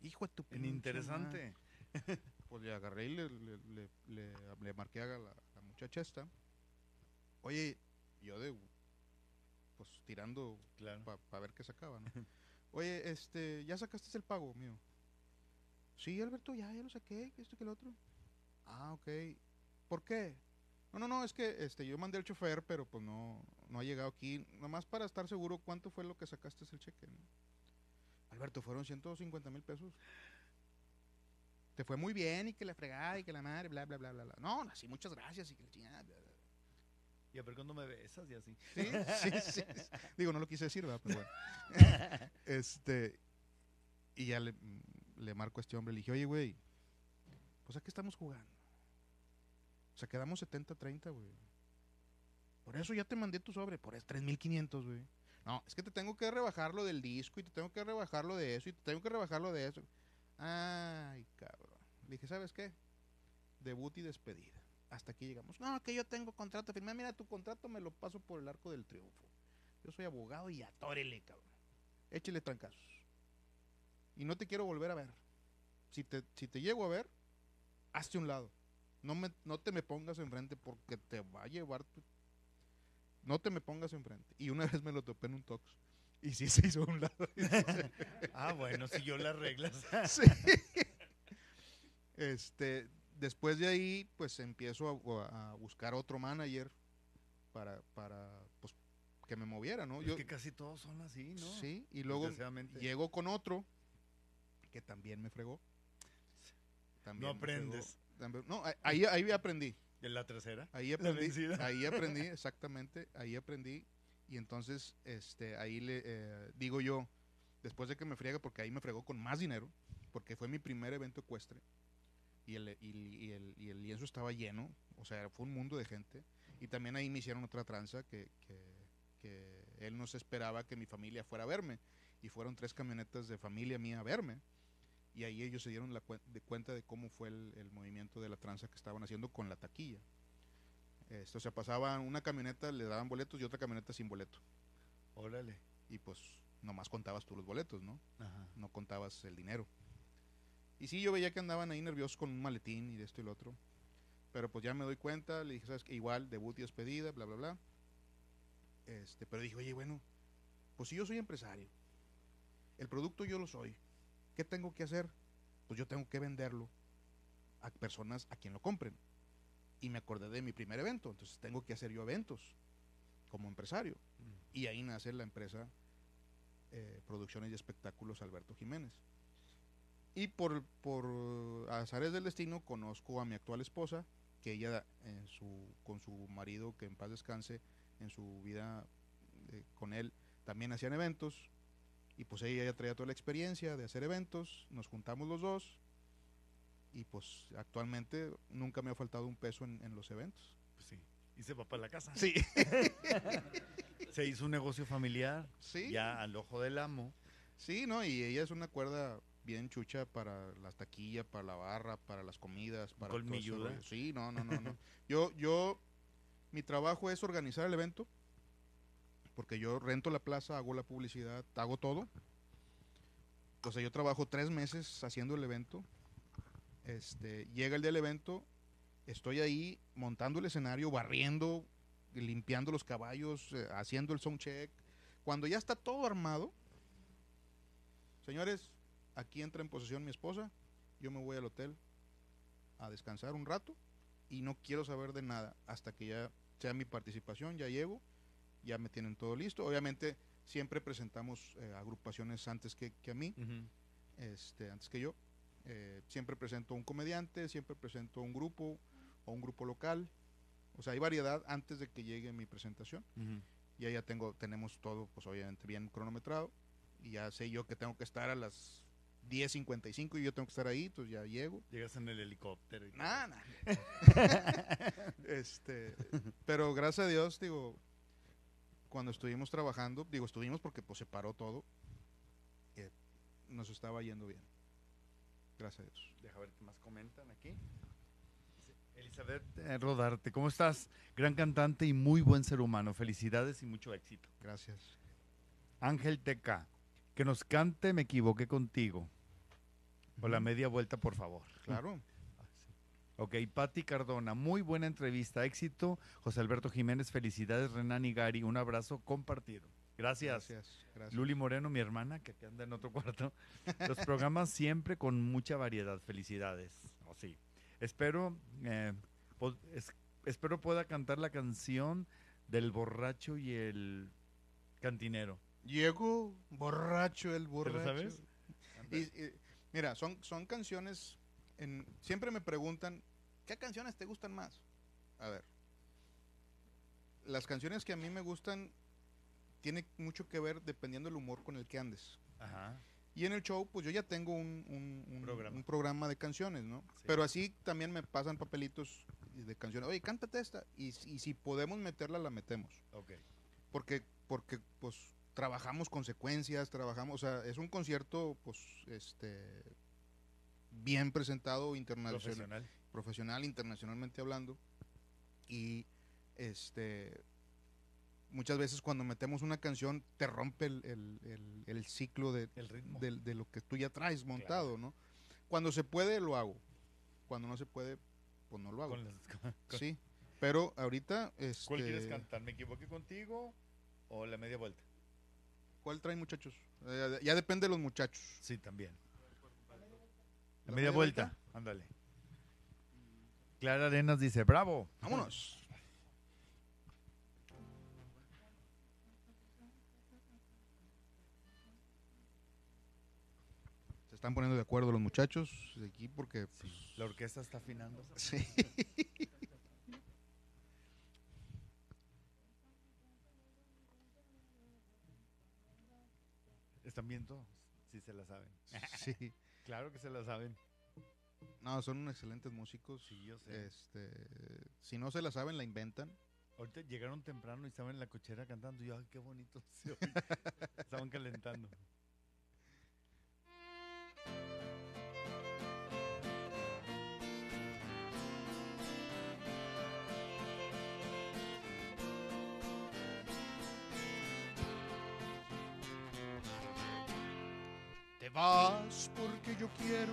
Hijo de tu En pinche interesante. Pues le agarré y le, le, le, le- le marqué a la, la muchacha esta. Oye, yo de, pues tirando Claro. para ver qué sacaba, ¿no? Oye, este, ¿ya sacaste el pago mío? Sí, Alberto, ya, ya lo saqué, que esto que el otro. Ah, ok. ¿Por qué? No, no, no, es que este, yo mandé al chofer, pero pues no, no ha llegado aquí. Nomás para estar seguro, ¿cuánto fue lo que sacaste el cheque? no? Alberto, fueron 150 mil pesos. Te fue muy bien y que la fregada y que la madre, bla, bla, bla, bla, bla. No, no, sí, muchas gracias y que la chingada, bla, bla, bla. Y a ver cuándo me besas y así. Sí, sí, sí. Digo, no lo quise decir, ¿verdad? Pero bueno. este, y ya le, le marco a este hombre, le dije, oye, güey, pues a qué estamos jugando. O sea, quedamos 70-30, güey. Por eso ya te mandé tu sobre, por eso 3.500, güey. No, es que te tengo que rebajar lo del disco y te tengo que rebajar lo de eso y te tengo que rebajar lo de eso. Ay, cabrón. Le dije, ¿sabes qué? Debut y despedida. Hasta aquí llegamos. No, que yo tengo contrato firmado. Mira, tu contrato me lo paso por el arco del triunfo. Yo soy abogado y atórele, cabrón. Échele trancazos. Y no te quiero volver a ver. Si te, si te llego a ver, hazte un lado. No, me, no te me pongas enfrente porque te va a llevar tu... No te me pongas enfrente. Y una vez me lo topé en un tox. Y sí se hizo a un lado. Ah, bueno, si yo las reglas. Sí. Este, después de ahí, pues empiezo a, a buscar otro manager para, para pues, que me moviera, ¿no? Es que casi todos son así, ¿no? Sí, y luego llego con otro que también me fregó. También No me fregó. aprendes. También- no, ahí, ahí aprendí. ¿En la tercera? Ahí aprendí. Ahí aprendí, exactamente. Ahí aprendí. Y entonces, este, ahí le eh, digo yo, después de que me friega, porque ahí me fregó con más dinero, porque fue mi primer evento ecuestre. Y el, y, y el, y el lienzo estaba lleno, o sea, fue un mundo de gente. Y también ahí me hicieron otra tranza que, que, que él no se esperaba que mi familia fuera a verme. Y fueron tres camionetas de familia mía a verme. Y ahí ellos se dieron la de cuenta de cómo fue el, el movimiento de la tranza que estaban haciendo con la taquilla. Esto, o sea, pasaban una camioneta, le daban boletos y otra camioneta sin boleto. Órale. Y pues nomás contabas tú los boletos, ¿no? Ajá. No contabas el dinero. Y sí, yo veía que andaban ahí nerviosos con un maletín y de esto y lo otro. Pero pues ya me doy cuenta, le dije, ¿sabes qué? Igual, debut y despedida, bla, bla, bla. Este, pero dije, oye, bueno, pues si yo soy empresario, el producto yo lo soy, ¿qué tengo que hacer? Pues yo tengo que venderlo a personas a quien lo compren. Y me acordé de mi primer evento, entonces tengo que hacer yo eventos como empresario. Y ahí nace la empresa eh, Producciones y Espectáculos Alberto Jiménez. Y por, por azares del destino conozco a mi actual esposa, que ella en su, con su marido, que en paz descanse, en su vida eh, con él, también hacían eventos. Y pues ella ya traía toda la experiencia de hacer eventos, nos juntamos los dos. Y pues actualmente nunca me ha faltado un peso en, en los eventos. Pues sí. Se va para la casa. Sí, Se hizo un negocio familiar. sí. Ya al ojo del amo. Sí, ¿no? Y ella es una cuerda bien chucha para las taquillas, para la barra, para las comidas, para todo Colmilluda. rollo. Sí, no, no, no, no. yo, yo, mi trabajo es organizar el evento, porque yo rento la plaza, hago la publicidad, hago todo. O sea, yo trabajo tres meses haciendo el evento. Este, llega el día del evento, estoy ahí montando el escenario, barriendo, limpiando los caballos, eh, haciendo el sound check. Cuando ya está todo armado, Señores, aquí entra en posesión mi esposa yo me voy al hotel a descansar un rato y no quiero saber de nada hasta que ya sea mi participación, ya llego, ya me tienen todo listo. Obviamente siempre presentamos eh, agrupaciones antes que, que a mí, este, antes que yo. Eh, siempre presento un comediante, siempre presento un grupo o un grupo local. O sea, hay variedad antes de que llegue mi presentación. Y ahí ya tengo, tenemos todo, pues obviamente bien cronometrado. Y ya sé yo que tengo que estar a las 10.55 y yo tengo que estar ahí, entonces ya llego. Llegas en el helicóptero. Y Nah, nah. este, pero gracias a Dios, digo, cuando estuvimos trabajando, digo, estuvimos porque pues se paró todo, eh, nos estaba yendo bien. Gracias a Dios. Deja ver qué más comentan aquí. Elizabeth eh, Rodarte, ¿cómo estás? Gran cantante y muy buen ser humano. Felicidades y mucho éxito. Gracias. Ángel TK, que nos cante Me equivoqué contigo. O la media vuelta, por favor. Claro. Ok, Patti Cardona, muy buena entrevista, éxito. José Alberto Jiménez, felicidades. Renan y Gary, un abrazo compartido. Gracias. Gracias. gracias. Luli Moreno, mi hermana, que aquí anda en otro cuarto. Los programas siempre con mucha variedad. Felicidades. Oh, sí. Espero, eh, es- espero pueda cantar la canción del borracho y el cantinero. Llegó borracho el ¿Te borracho. lo sabes? Y, y, mira, son, son canciones. En, siempre me preguntan, ¿qué canciones te gustan más? A ver. Las canciones que a mí me gustan tiene mucho que ver dependiendo del humor con el que andes. Ajá. Y en el show, pues yo ya tengo un, un- un- Programa. un programa de canciones, ¿no? Sí. Pero así también me pasan papelitos de canciones. Oye, cántate esta. Y, si- y si podemos meterla, la metemos. Ok. Porque, porque pues trabajamos consecuencias, trabajamos, o sea, es un concierto, pues, este, bien presentado internacional, Profesional. Profesional, internacionalmente hablando. Y, este, muchas veces cuando metemos una canción te rompe el, el- el- el ciclo de, El ritmo. del- de lo que tú ya traes montado, ¿no? Cuando se puede, lo hago. Cuando no se puede, pues no lo hago. Con las- con- con- Sí, pero ahorita, este, ¿Cuál quieres cantar? ¿Me equivoqué contigo o la media vuelta? ¿cuál traen muchachos? Eh, ya depende de los muchachos. Sí, también. La ¿La media media vuelta. Ándale. Clara Arenas dice, bravo. Vámonos. Se están poniendo de acuerdo los muchachos de aquí porque pues, La orquesta está afinando. sí. ¿Están bien todos? Sí, se la saben. sí. Claro que se la saben. No, son excelentes músicos. Sí, yo sé. Este, si no se la saben, la inventan. Ahorita llegaron temprano y estaban en la cochera cantando. Y yo, ay, qué bonito. se oye". Estaban calentando. Te vas porque yo quiero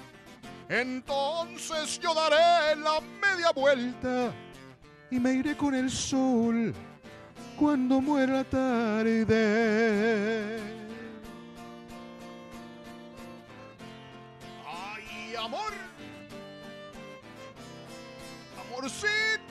Entonces yo daré la media vuelta y me iré con el sol cuando muera tarde. ¡Ay, amor! ¡Amorcito!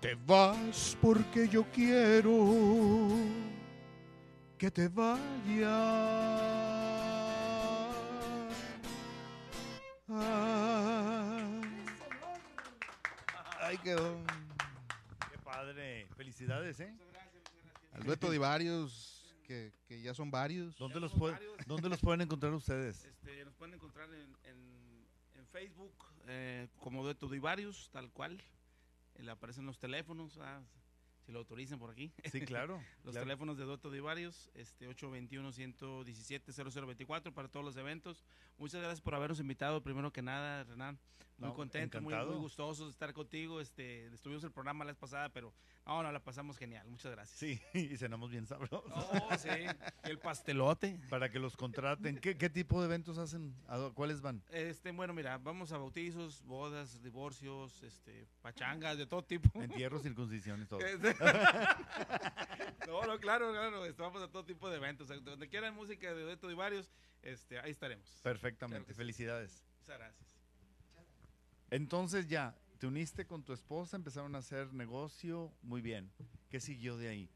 Te vas porque yo quiero que te vayas. Ay, quedó. Qué padre. Felicidades, ¿eh? Al dueto de varios, que, que ya son varios. ¿Dónde los, puede- varios. ¿Dónde los pueden encontrar ustedes? Este, nos pueden encontrar en, en- en Facebook eh, como de Varios, tal cual. Eh, le aparecen los teléfonos, ah, si lo autorizan por aquí. Sí, claro. Los claro. teléfonos de Dueto de Varios, este 821-117-0024 para todos los eventos. Muchas gracias por habernos invitado, primero que nada, Renan. Muy No, contento, muy, gustosos de estar contigo. Este, estuvimos el programa la vez pasada, pero no, no, la pasamos genial. Muchas gracias. Sí, y cenamos bien sabrosos. Oh, sí. El pastelote. Para que los contraten. ¿Qué, qué tipo de eventos hacen? ¿A dó- ¿Cuáles van? Este, bueno, mira, vamos a bautizos, bodas, divorcios, este, pachangas, de todo tipo. Entierros, circuncisiones, todo. Este- no, no, claro, claro, vamos a todo tipo de eventos. Donde quieran música de dueto y varios, este, ahí estaremos. Perfectamente. Claro que sí. Felicidades. Muchas gracias. Entonces ya, te uniste con tu esposa, empezaron a hacer negocio. Muy bien. ¿Qué siguió de ahí?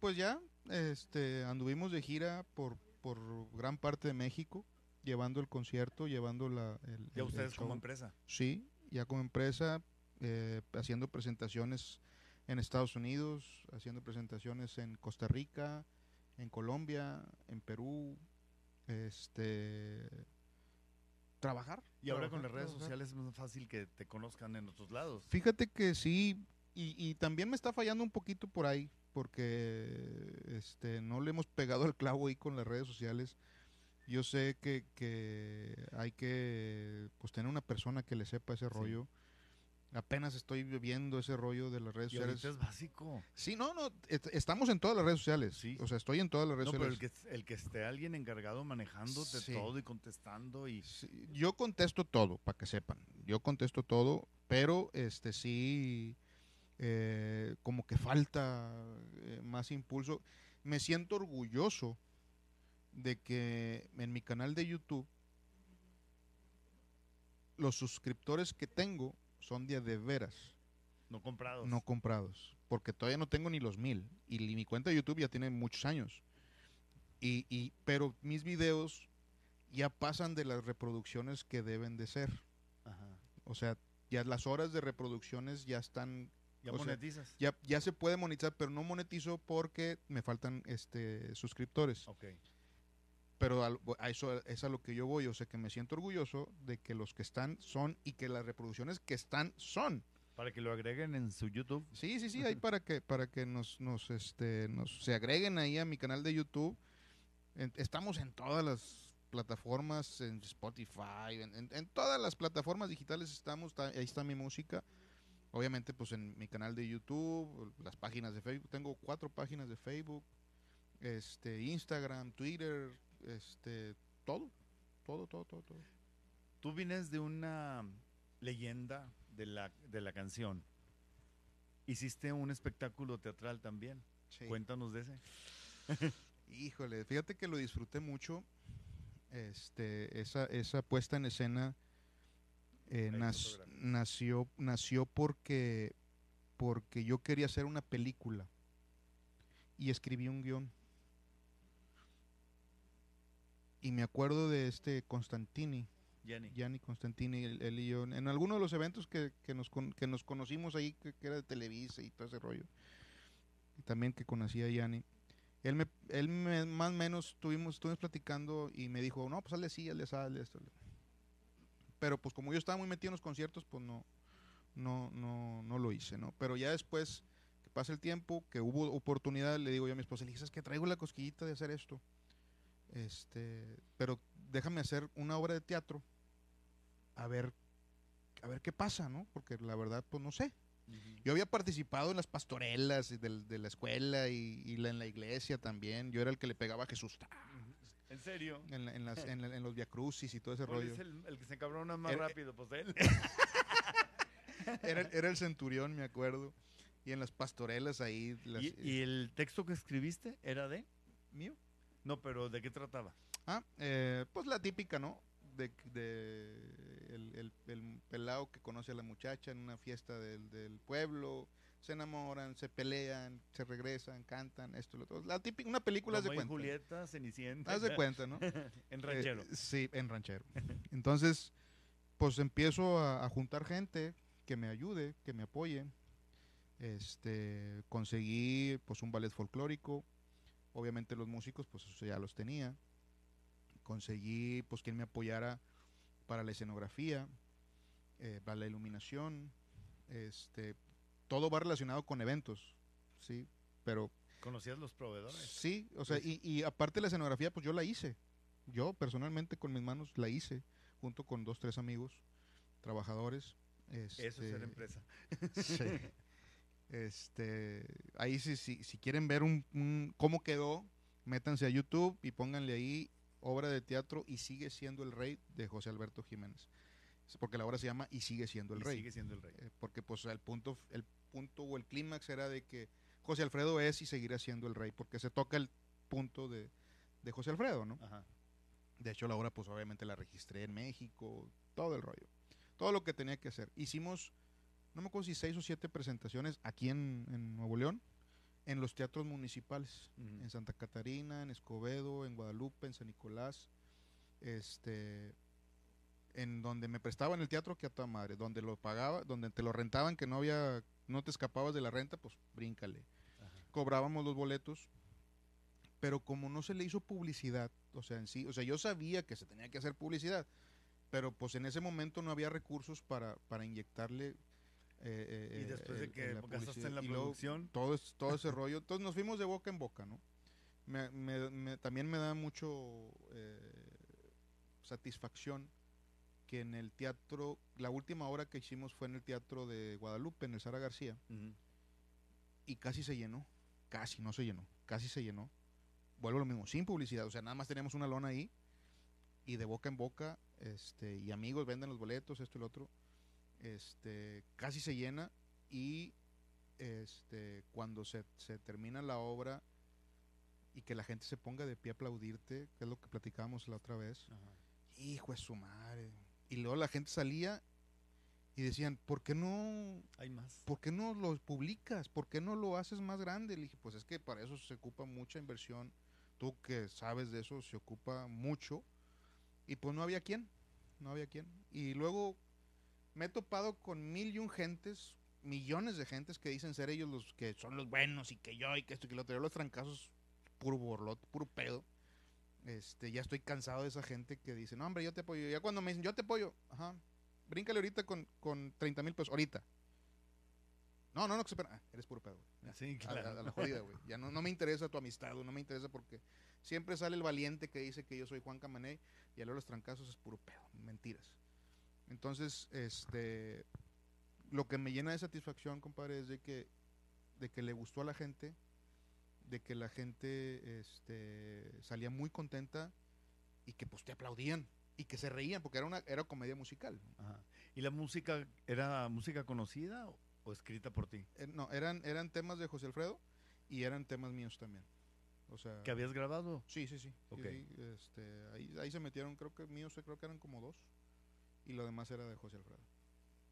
Pues ya, este, anduvimos de gira por, por gran parte de México, llevando el concierto, llevando la, el, Ya el- el ustedes como empresa. Sí, ya como empresa, eh, haciendo presentaciones en Estados Unidos, haciendo presentaciones en Costa Rica, en Colombia, en Perú, este, trabajar. Y ahora con las redes trabajar. sociales es más fácil que te conozcan en otros lados. Fíjate que sí, y, y también me está fallando un poquito por ahí, porque este, no le hemos pegado el clavo ahí con las redes sociales. Yo sé que, que hay que pues, tener una persona que le sepa ese rollo. Apenas estoy viendo ese rollo de las redes Y sociales. es básico. Sí, no, no, est- estamos en todas las redes sociales. Sí. O sea, estoy en todas las redes No, pero el sociales. que, el que esté alguien encargado manejándote Sí. todo y contestando y... Sí, yo contesto todo, para que sepan. Yo contesto todo, pero este sí, eh, como que falta eh, más impulso. Me siento orgulloso de que en mi canal de YouTube los suscriptores que tengo son de a de veras, No comprados. no comprados, porque todavía no tengo ni los mil y mi cuenta de YouTube ya tiene muchos años. Y, y- pero mis videos ya pasan de las reproducciones que deben de ser. Ajá. O sea, ya las horas de reproducciones ya están, Ya sea, monetizas. ya, ya se puede monetizar, pero no monetizo porque me faltan este suscriptores. Pero al- a eso es a lo que yo voy, o sea que me siento orgulloso de que los que están son y que las reproducciones que están son. Para que lo agreguen en su YouTube. Sí, sí, sí, ahí para que para que nos nos este nos se agreguen ahí a mi canal de YouTube. En- estamos en todas las plataformas, en Spotify, en, en- en todas las plataformas digitales estamos, ta- ahí está mi música. Obviamente, pues en mi canal de YouTube, las páginas de Facebook, tengo cuatro páginas de Facebook, este, Instagram, Twitter, este, todo, todo, todo, todo, todo. Tú vienes de una leyenda de la, de la canción. Hiciste un espectáculo teatral también. Sí. Cuéntanos de ese. Híjole, fíjate que lo disfruté mucho. Este, esa, esa puesta en escena eh, nas- nació, nació porque, porque yo quería hacer una película y escribí un guion. Y me acuerdo de este Constantini, Jenny. Gianni Constantini, él, él y yo, en alguno de los eventos que, que nos, que nos conocimos ahí, que, que era de Televisa y todo ese rollo, y también que conocí a Gianni, él, me, él me- más o menos estuvimos, estuvimos platicando y me dijo, no, pues hazle así, hazle así, hazle esto. Pero pues como yo estaba muy metido en los conciertos, pues no, no, no, no lo hice, ¿no? Pero ya después que pasa el tiempo, que hubo oportunidad, le digo yo a mi esposa, le dije, ¿sabes qué? Traigo la cosquillita de hacer esto. Este, pero déjame hacer una obra de teatro a ver a ver qué pasa, ¿no? Porque la verdad pues no sé. Yo había participado en las pastorelas y del- de, la escuela y, y la- en la iglesia también. Yo era el que le pegaba a Jesús. ¿En serio? en, la- en las- en la- en los viacrucis y todo ese ¿Cuál rollo. es el, el que se encabrona más Era- rápido? Pues él. Era, era el centurión, me acuerdo. Y en las pastorelas ahí. las- ¿Y, y el texto que escribiste era de? ¿Mío? No, pero ¿de qué trataba? Ah, eh, pues la típica, ¿no? De, de el, el, el pelado que conoce a la muchacha en una fiesta del, del pueblo, se enamoran, se pelean, se regresan, cantan, esto, lo otro. La típica, una película de cuenta. Julieta, Cenicienta. Haz de cuenta, ¿no? en ranchero. Eh, sí, en ranchero. Entonces, pues empiezo a, a juntar gente que me ayude, que me apoye. Este, conseguí pues un ballet folclórico. Obviamente los músicos, pues eso ya los tenía. Conseguí pues quien me apoyara para la escenografía, eh, para la iluminación. Este, todo va relacionado con eventos, sí, pero ¿Conocías los proveedores? Sí, o sea, y, y aparte la escenografía, pues yo la hice. Yo personalmente con mis manos la hice, junto con dos, tres amigos, trabajadores. Eso es ser este, empresa. sí. Este, ahí si, si, si quieren ver un, un- cómo quedó, métanse a YouTube y pónganle ahí obra de teatro y sigue siendo el rey de José Alberto Jiménez. Porque la obra se llama Y sigue siendo el Y rey. Sigue siendo el rey. Eh, porque pues el punto, el punto o el clímax era de que José Alfredo es y seguirá siendo el rey, porque se toca el punto de, de José Alfredo, ¿no? Ajá. De hecho, la obra, pues obviamente la registré en México, todo el rollo. Todo lo que tenía que hacer. Hicimos, no me acuerdo si seis o siete presentaciones aquí en, en Nuevo León, en los teatros municipales. En Santa Catarina, en Escobedo, en Guadalupe, en San Nicolás. Este. En donde me prestaban el teatro que a toda madre. Donde lo pagaba, donde te lo rentaban, que no había. No te escapabas de la renta, pues bríncale. Ajá. Cobrábamos los boletos. Pero como no se le hizo publicidad, o sea, en sí, o sea, yo sabía que se tenía que hacer publicidad, pero pues en ese momento no había recursos para, para inyectarle. Eh, Y eh, después de que gastaste en la luego producción. todo, es- todo ese rollo. Entonces nos fuimos de boca en boca, ¿no? Me- me- me- también me da mucho eh, satisfacción que en el teatro, la última obra que hicimos fue en el teatro de Guadalupe, en el Sara García, Ujú. y casi se llenó, casi, no se llenó, casi se llenó. Vuelvo a lo mismo, sin publicidad, o sea, nada más teníamos una lona ahí, y de boca en boca, este, y amigos venden los boletos, esto y lo otro, este, casi se llena, y este, cuando se, se termina la obra y que la gente se ponga de pie a aplaudirte, que es lo que platicábamos la otra vez, Ajá. hijo de su madre. Y luego la gente salía y decían, ¿por qué no, Hay más. por qué no lo publicas? ¿Por qué no lo haces más grande? Le dije, pues es que para eso se ocupa mucha inversión. Tú que sabes de eso, se ocupa mucho. Y pues no había quien, no había quien. Y luego me he topado con mil y un gentes, millones de gentes que dicen ser ellos los que son los buenos y que yo y que esto y que lo otro. Yo los trancazos, puro borlot, puro pedo. Este, ya estoy cansado de esa gente que dice, no, hombre, yo te apoyo. Ya cuando me dicen, yo te apoyo, ajá, bríncale ahorita con, con 30 mil pesos, ahorita. No, no, no, que. Ah, eres puro pedo, güey. Sí, A, a- claro. a la jodida, güey. Ya no, no me interesa tu amistad, no me interesa porque siempre sale el valiente que dice que yo soy Juan Camané y a los trancazos es puro pedo, mentiras. Entonces, este, lo que me llena de satisfacción, compadre, es de que, de que le gustó a la gente, de que la gente, este, salía muy contenta y que pues te aplaudían y que se reían porque era una, era comedia musical. Ajá. ¿Y la música era música conocida o, o escrita por ti? Eh, no, eran, eran temas de José Alfredo y eran temas míos también. O sea, ¿Que habías grabado? Sí, sí, sí. sí, Ok. sí, este, ahí, ahí se metieron, creo que míos, creo que eran como dos. Y lo demás era de José Alfredo.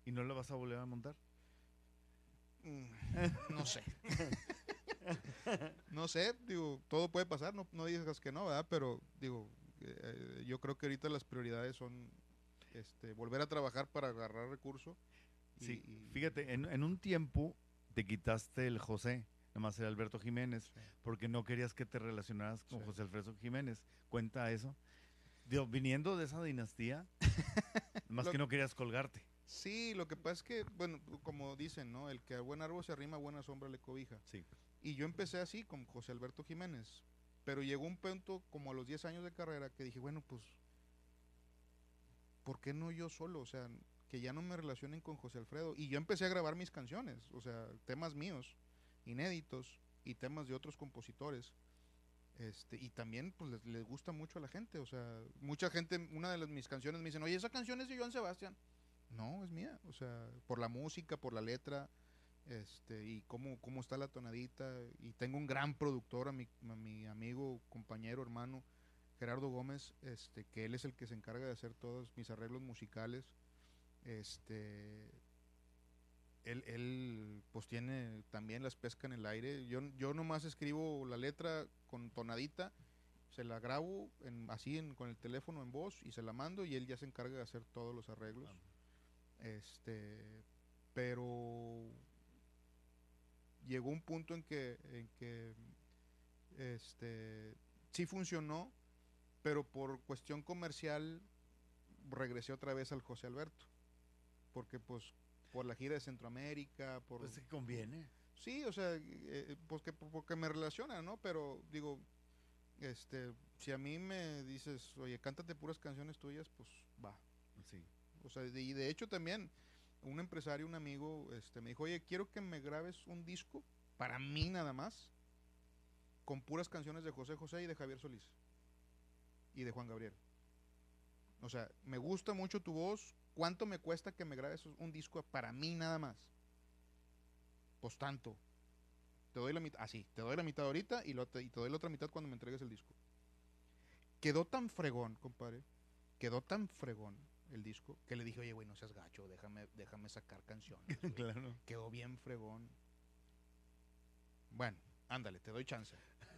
¿Y no la vas a volver a montar? Mm, no sé. no sé, digo, todo puede pasar, no, no digas que no, ¿verdad? Pero, digo, eh, yo creo que ahorita las prioridades son este, volver a trabajar para agarrar recursos. Sí, y- fíjate, en, en un tiempo te quitaste el José, nomás era Alberto Jiménez, Sí. porque no querías que te relacionaras con Sí. José Alfredo Jiménez. ¿Cuenta eso? Digo, viniendo de esa dinastía, más Lo- que no querías colgarte. Sí, lo que pasa es que, bueno, como dicen, ¿no? El que a buen árbol se arrima, buena sombra le cobija. Sí. Y yo empecé así con José Alberto Jiménez. Pero llegó un punto como a los 10 años de carrera que dije, bueno, pues, ¿por qué no yo solo? O sea, que ya no me relacionen con José Alfredo. Y yo empecé a grabar mis canciones, o sea, temas míos, inéditos, y temas de otros compositores. Este, y también pues les, gusta mucho a la gente, o sea, mucha gente, una de las, mis canciones me dicen, oye, esa canción es de Joan Sebastián. No, es mía, o sea, por la música, por la letra, este, y cómo, cómo está la tonadita. Y tengo un gran productor, a mi, a mi amigo, compañero, hermano, Gerardo Gómez, este, que él es el que se encarga de hacer todos mis arreglos musicales. Este, él, él, pues tiene también las pesca en el aire. Yo, yo nomás escribo la letra con tonadita, se la grabo en, así en, con el teléfono en voz y se la mando y él ya se encarga de hacer todos los arreglos. Este, pero llegó un punto en que, en que este, sí funcionó, pero por cuestión comercial regresé otra vez al José Alberto. Porque pues por la gira de Centroamérica, por... Pues se conviene. Sí, o sea, eh, pues que, porque me relaciona, ¿no? Pero digo, este, si a mí me dices, oye, cántate puras canciones tuyas, pues va. Sí. O sea, y de hecho también un empresario, un amigo, este, me dijo, oye, quiero que me grabes un disco para mí nada más, con puras canciones de José José y de Javier Solís y de Juan Gabriel. O sea, me gusta mucho tu voz. ¿Cuánto me cuesta que me grabes un disco para mí nada más? Pues tanto. Te doy la mitad, así, te doy la mitad ahorita y, lo, y te doy la otra mitad cuando me entregues el disco. Quedó tan fregón, compadre. Quedó tan fregón el disco que le dije, oye, güey, no seas gacho, déjame, déjame sacar canciones. güey". claro. Quedó bien fregón. Bueno, ándale, te doy chance.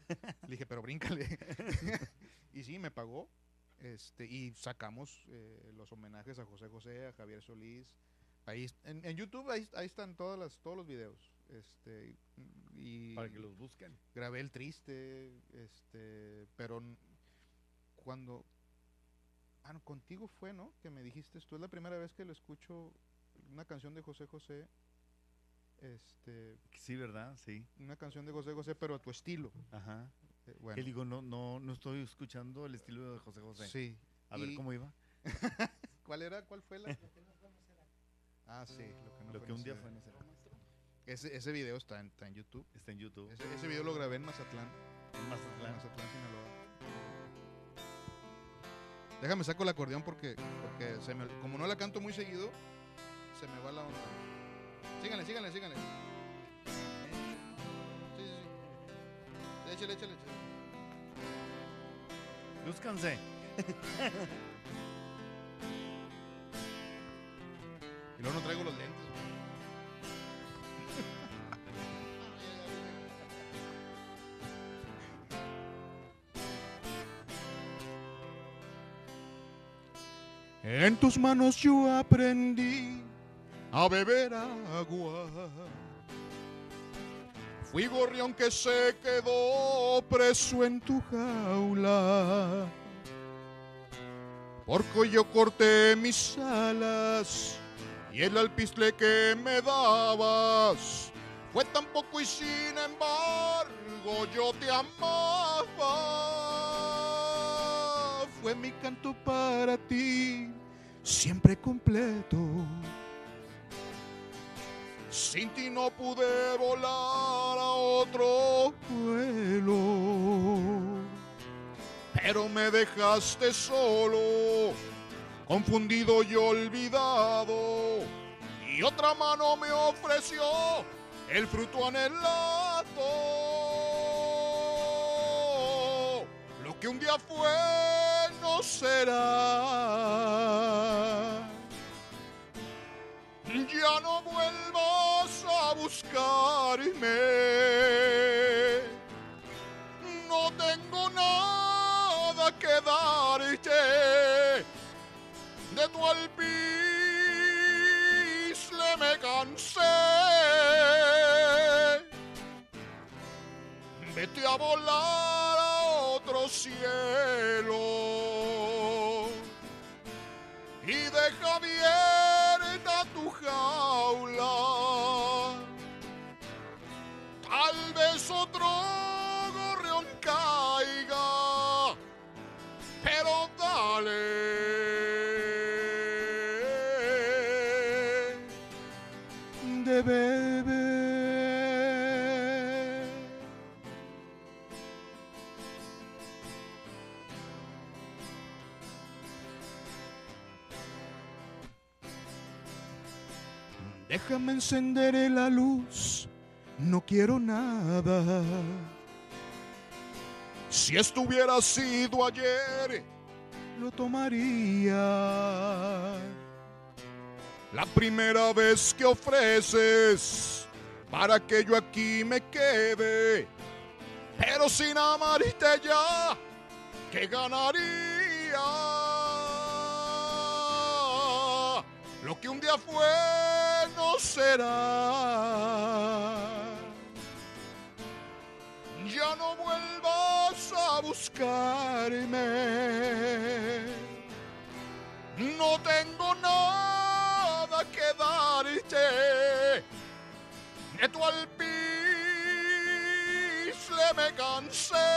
Le dije, pero bríncale. y sí, me pagó. Este, y sacamos eh, los homenajes a José José, a Javier Solís. Ahí, en, en YouTube ahí, ahí están todas las, todos los videos. Este, y Para que los busquen. grabé el triste, este, pero cuando ah, no, contigo fue, ¿no? Que me dijiste, esto es la primera vez que lo escucho una canción de José José, este, Sí, ¿verdad? Sí. una canción de José José, pero a tu estilo. Ajá. Eh, Que bueno, digo, no, no, no estoy escuchando el estilo de José José. sí. A ver Y- cómo iba. ¿Cuál era? ¿Cuál fue la? Ah, sí, lo que, no Lo fue que no un día fue, no será. Ese, ese video está en, está en YouTube. Está en YouTube. Ese, ese video lo grabé en Mazatlán. En En Mazatlán. Mazatlán, Sinaloa. Déjame saco el acordeón porque, porque se me, como no la canto muy seguido, se me va la onda. Síganle, síganle, síganle. Échale, échale, échale. Lúzcanse. Y luego no traigo los lentes. En tus manos yo aprendí a beber agua. Fui gorrión que se quedó preso en tu jaula. Porque yo corté mis alas y el alpiste que me dabas fue tan poco y sin embargo yo te amaba. Fue mi canto para ti, siempre completo. Sin ti no pude volar a otro vuelo pero me dejaste solo, confundido y olvidado. Y otra mano me ofreció el fruto anhelado. Lo que un día fue no será. Ya no vuelvas a buscarme. No tengo nada que darte. De tu alpiste me cansé. Vete a volar a otro cielo. Y deja abierta Déjame encender la luz, no quiero nada. Si estuviera sido ayer, lo tomaría. La primera vez que ofreces para que yo aquí me quede, pero sin amarte ya, ¿qué ganaría? Lo que un día fue será. Ya no vuelvas a buscarme. No tengo nada que darte. De tu alpiste me cansé.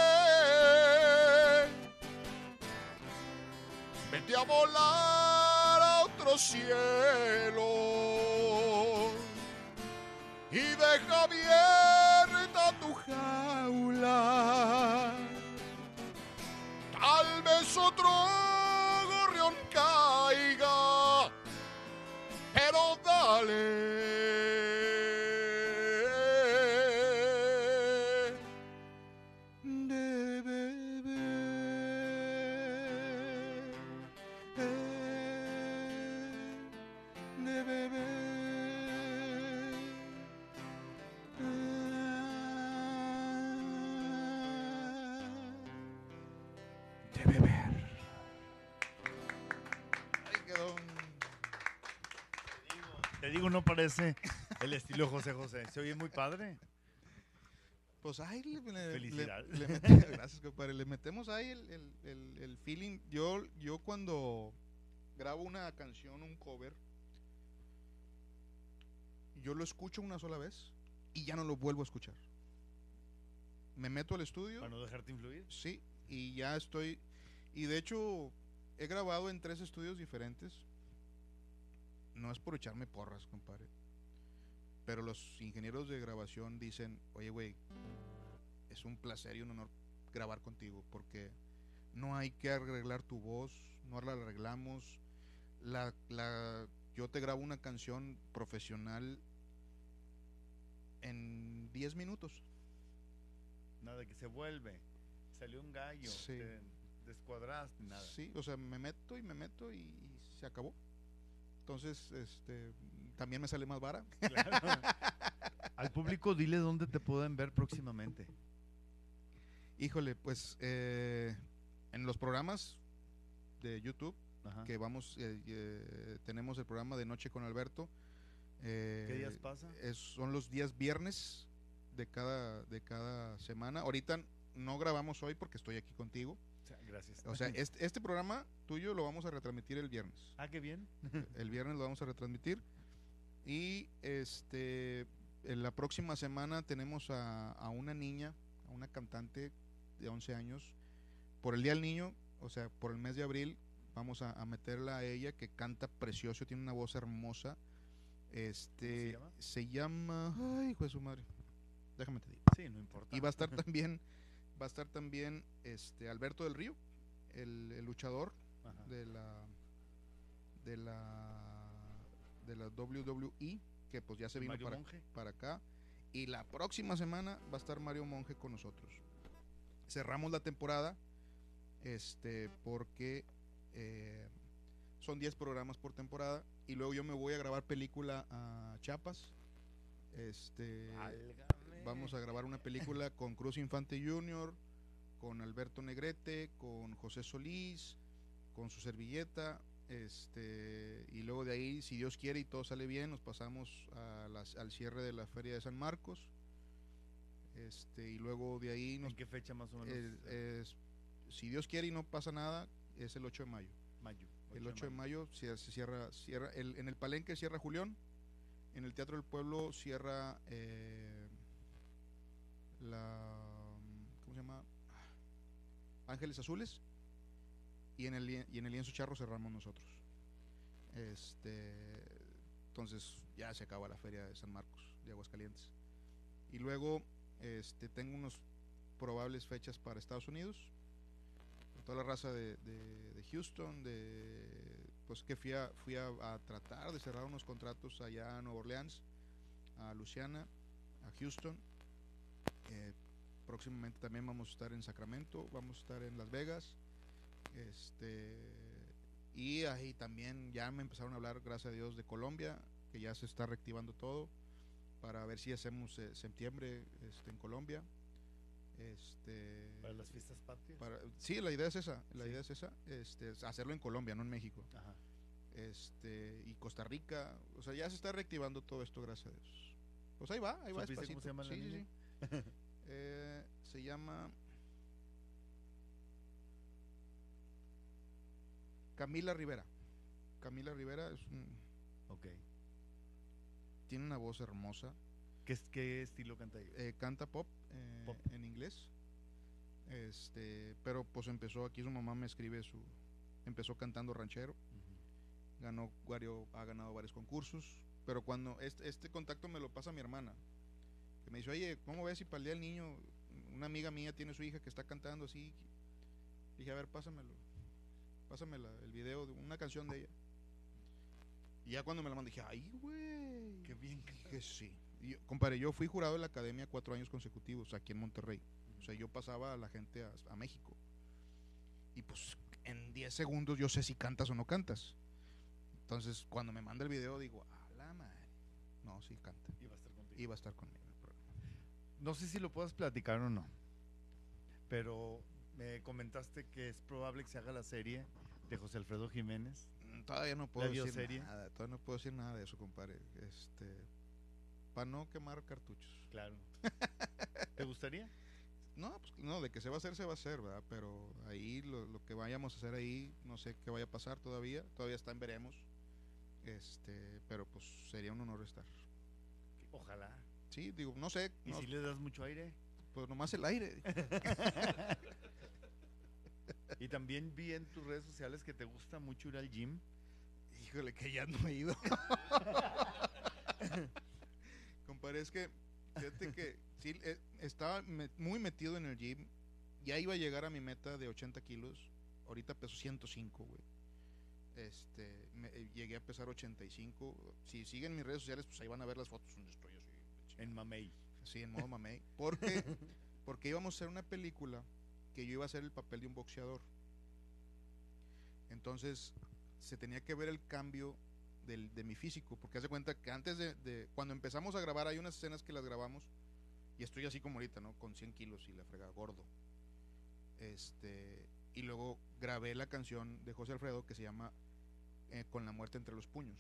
Vete a volar a otro cielo y deja abierta tu jaula. Tal vez otro no parece el estilo José José. Se oye muy padre. Pues ahí le, le- le- le mete- gracias, compadre. Le metemos ahí el, el- el- el feeling. Yo, yo cuando grabo una canción, un cover, yo lo escucho una sola vez y ya no lo vuelvo a escuchar. Me meto al estudio. Para no dejarte influir. Sí, y ya estoy. Y de hecho, he grabado en tres estudios diferentes. No es por echarme porras, compadre. Pero los ingenieros de grabación dicen: Oye, güey, es un placer y un honor grabar contigo. Porque no hay que arreglar tu voz, no la arreglamos. La, la, yo te grabo una canción profesional en 10 minutos. Nada que se vuelve. Salió un gallo. Sí. Te descuadraste, nada. Sí, o sea, me meto y me meto y, y se acabó. Entonces, este, también me sale más vara. Claro. Al público dile dónde te pueden ver próximamente. Híjole, pues eh, en los programas de YouTube Ajá. que vamos, eh, eh, tenemos el programa de Noche con Alberto. eh, ¿Qué días pasa? es- son los días viernes de cada, de cada semana. Ahorita no grabamos hoy porque estoy aquí contigo. Gracias. O sea, este, este programa tuyo lo vamos a retransmitir el viernes. ah, qué bien. El viernes lo vamos a retransmitir. Y este en la próxima semana tenemos a, a una niña, a una cantante de 11 años. Por el Día del Niño, o sea, por el mes de abril, vamos a, a meterla a ella que canta precioso, tiene una voz hermosa. Este llama? se llama. Ay, hijo de su madre. Déjame te digo. Sí, no importa. Y va a estar también, va a estar también este Alberto del Río, el, el luchador Ajá. de la de la de la WWE que pues ya se vino para, para acá y la próxima semana va a estar Mario Monje con nosotros cerramos la temporada este porque eh, son 10 programas por temporada y luego yo me voy a grabar película a Chiapas este Válgame. Vamos a grabar una película con Cruz Infante Jr., con Alberto Negrete, con José Solís, con su servilleta. Este, y luego de ahí, si Dios quiere y todo sale bien, nos pasamos a las- al cierre de la Feria de San Marcos. Este, y luego de ahí, nos, ¿En qué fecha más o menos? es- si Dios quiere y no pasa nada, es el 8 de mayo. mayo. El 8 de mayo se, se cierra, cierra el- en el Palenque cierra Julián, en el Teatro del Pueblo cierra eh, la ¿cómo se llama? Ángeles Azules y en el y en el lienzo charro cerramos nosotros. Este, entonces ya se acaba la feria de San Marcos de Aguascalientes. Y luego este tengo unos probables fechas para Estados Unidos. Toda la raza de, de- Houston, de pues que fui a, fui a, a tratar de cerrar unos contratos allá a Nueva Orleans, a Luciana, a Houston. Eh, próximamente también vamos a estar en Sacramento, vamos a estar en Las Vegas. Este, y ahí también ya me empezaron a hablar, gracias a Dios, de Colombia, que ya se está reactivando todo, para ver si hacemos eh, septiembre este, en Colombia. Este, Para las fiestas patrias. para- sí, la idea es esa, la Sí. idea es esa, este, es hacerlo en Colombia, no en México. Ajá. Este, y Costa Rica, o sea, ya se está reactivando todo esto, gracias a Dios. Pues ahí va, ahí va ¿Supiste cómo se llama Sí, niña? sí. Eh, se llama Camila Rivera. Camila Rivera es un- Ok. tiene una voz hermosa. ¿Qué, es- qué estilo canta ella? eh, canta pop, eh, Pop. en inglés. Este, pero pues empezó aquí su mamá me escribe su empezó cantando ranchero, ganó varios ha ganado varios concursos, pero cuando este, este contacto me lo pasa mi hermana, me dice, "Oye, ¿cómo ves si para el día del niño una amiga mía tiene su hija que está cantando así?" Dije, "A ver, pásamelo. Pásame el video de una canción de ella." Y ya cuando me la mandé dije, "Ay, güey." Qué bien. Dije, sí. Y yo- compadre, yo fui jurado de la academia cuatro años consecutivos aquí en Monterrey. O sea, yo pasaba a la gente a, a México. Y pues en 10 segundos yo sé si cantas o no cantas. Entonces, cuando me manda el video, digo, a la madre. No, sí canta. Va a estar contigo. Va a estar conmigo. No sé si lo puedas platicar o no, pero me comentaste que es probable que se haga la serie de José Alfredo Jiménez. Mm, Todavía no puedo ¿La decir nada. Todavía no puedo decir nada de eso, compadre. Este, para no quemar cartuchos. Claro. ¿Te gustaría? No, pues no, de que se va a hacer, se va a hacer, ¿verdad? Pero ahí lo, lo que vayamos a hacer ahí, no sé qué vaya a pasar todavía, todavía está en veremos. Este, pero pues sería un honor estar. Ojalá. Sí, digo, no sé, ¿Y no, si le das mucho aire? pues nomás el aire. Y también vi en tus redes sociales que te gusta mucho ir al gym. Híjole, que ya no he ido. Compadre, es que, fíjate que sí, eh, estaba muy metido en el gym. Ya iba a llegar a mi meta de 80 kilos. Ahorita peso 105, güey. Este, me- eh, llegué a pesar 85. Si siguen mis redes sociales, pues ahí van a ver las fotos donde estoy. En Mamey. Sí, en modo mamey. Porque, porque íbamos a hacer una película que yo iba a hacer el papel de un boxeador. Entonces, se tenía que ver el cambio del- de mi físico. Porque hace cuenta que antes de, de- Cuando empezamos a grabar, hay unas escenas que las grabamos. Y estoy así como ahorita, ¿no? Con 100 kilos y la frega gordo. Este. Y luego grabé la canción de José Alfredo que se llama eh, Con la muerte entre los puños.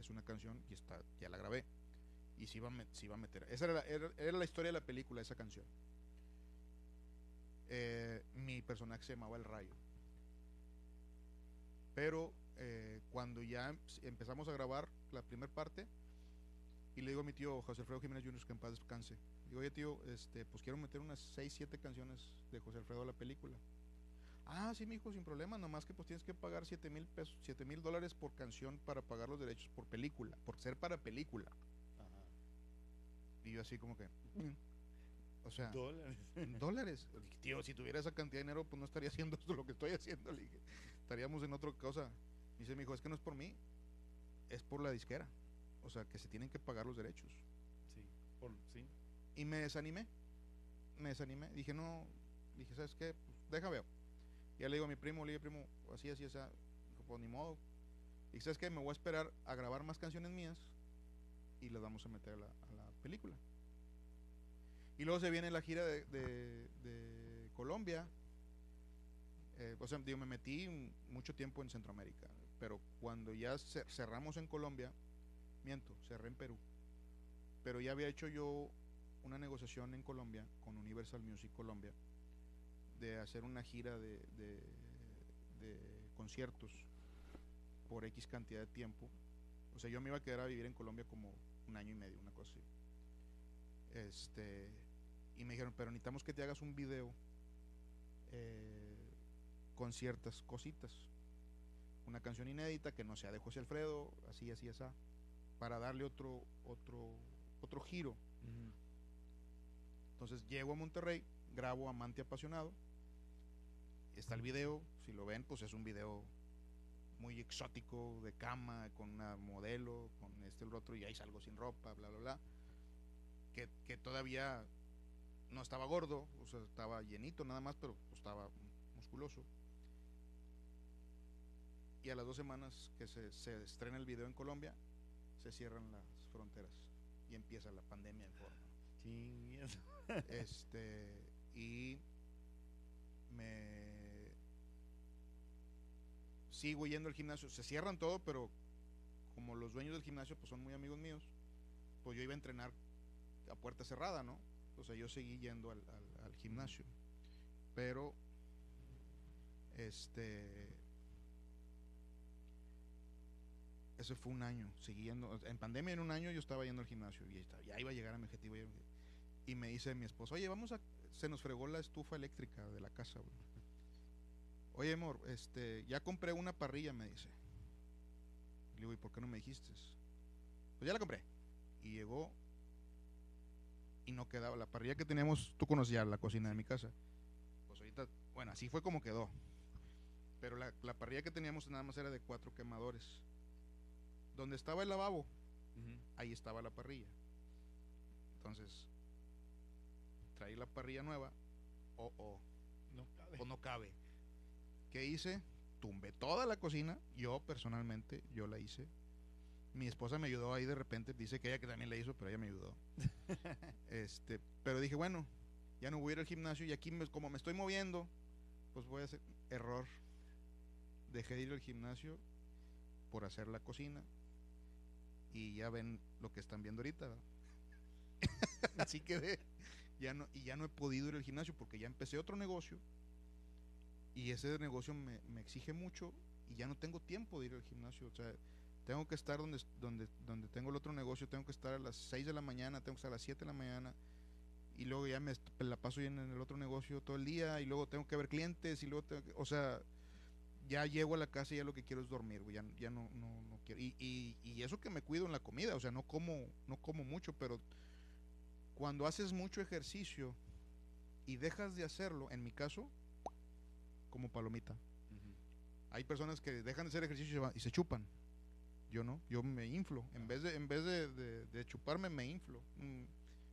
Es una canción y está, ya la grabé y se iba se iba a meter. Esa era la, era, la historia de la película, esa canción. Eh, mi personaje se llamaba El Rayo. Pero eh, cuando ya em- empezamos a grabar la primera parte, y le digo a mi tío José Alfredo Jiménez Jr. que en paz descanse. Digo, oye tío, este, pues quiero meter unas 6, 7 canciones de José Alfredo a la película. Ah, sí, mi hijo, sin problema, nomás que pues tienes que pagar 7 mil pesos, 7 mil dólares por canción para pagar los derechos por película, por ser para película. Y yo así como que... O sea, Dólares. dólares. Tío, si tuviera esa cantidad de dinero, pues no estaría haciendo esto lo que estoy haciendo. Le dije, estaríamos en otra cosa. Y dice mi hijo, es que no es por mí, es por la disquera. O sea, que se tienen que pagar los derechos. Sí. Por, sí. Y me desanimé. Me desanimé. Dije, no, dije, ¿sabes qué? Pues deja veo. Y ya le digo a mi primo, le digo, primo, así, así, así. Dijo, pues ni modo. Y ¿sabes qué? Me voy a esperar a grabar más canciones mías y las vamos a meter a la, a la película. Y luego se viene la gira de, Colombia. Eh, o sea, digo, me metí mucho tiempo en Centroamérica. Pero cuando ya ce- cerramos en Colombia, miento, cerré en Perú. Pero ya había hecho yo una negociación en Colombia con Universal Music Colombia de hacer una gira de- de conciertos por X cantidad de tiempo. O sea, yo me iba a quedar a vivir en Colombia como un año y medio, una cosa así. Este, y me dijeron, pero necesitamos que te hagas un video eh, con ciertas cositas. Una canción inédita que no sea de José Alfredo, así, así, así, para darle otro, otro, otro giro. Entonces llego a Monterrey, grabo Amante Apasionado. Está el video, si lo ven, pues es un video muy exótico, de cama, con una modelo, con este el otro, y ahí salgo sin ropa, bla, bla, bla. Que, que todavía no estaba gordo, o sea, estaba llenito nada más, pero estaba musculoso. Y a las dos semanas que se, se estrena el video en Colombia, se cierran las fronteras y empieza la pandemia en forma. Chingues. Este, y me sigo yendo al gimnasio. Se cierran todo, pero como los dueños del gimnasio pues son muy amigos míos, pues yo iba a entrenar a puerta cerrada, ¿no? O sea, yo seguí yendo al, gimnasio. Pero, este, ese fue un año, siguiendo, en pandemia en un año yo estaba yendo al gimnasio y ya iba a llegar a mi objetivo. Y me dice mi esposo, oye, vamos a, se nos fregó la estufa eléctrica de la casa, güey. Oye, amor, este, ya compré una parrilla, me dice. Le digo, ¿y por qué no me dijiste? Pues ya la compré. Y llegó y no quedaba. La parrilla que teníamos, tú conocías la cocina de mi casa. Pues ahorita, bueno, así fue como quedó. Pero la, la parrilla que teníamos nada más era de cuatro quemadores. Donde estaba el lavabo, ahí estaba la parrilla. Entonces, traí la parrilla nueva. Oh, oh, No cabe. pues no cabe. ¿Qué hice? Tumbé toda la cocina. Yo personalmente, yo la hice. Mi esposa me ayudó ahí de repente. Dice que ella que también la hizo, pero ella me ayudó. este, pero dije, bueno, ya no voy a ir al gimnasio y aquí me- como me estoy moviendo, pues voy a hacer error. Dejé de ir al gimnasio por hacer la cocina. Y ya ven lo que están viendo ahorita. Así quedé. Ya no, y ya no he podido ir al gimnasio porque ya empecé otro negocio. Y ese negocio me, me exige mucho y ya no tengo tiempo de ir al gimnasio. O sea, tengo que estar donde, donde, donde tengo el otro negocio, tengo que estar a las 6 de la mañana, tengo que estar a las 7 de la mañana. Y luego ya me est- la paso bien en el otro negocio todo el día y luego tengo que ver clientes y luego tengo que, o sea, ya llego a la casa y ya lo que quiero es dormir, ya, ya no, no, no quiero. Y, y, y eso que me cuido en la comida, o sea, no como, no como mucho, pero cuando haces mucho ejercicio y dejas de hacerlo, en mi caso, como palomita. Hay personas que dejan de hacer ejercicio y se, van- y se chupan. Yo no, yo me inflo. En vez de, en vez de, de- de chuparme, me inflo. Mm,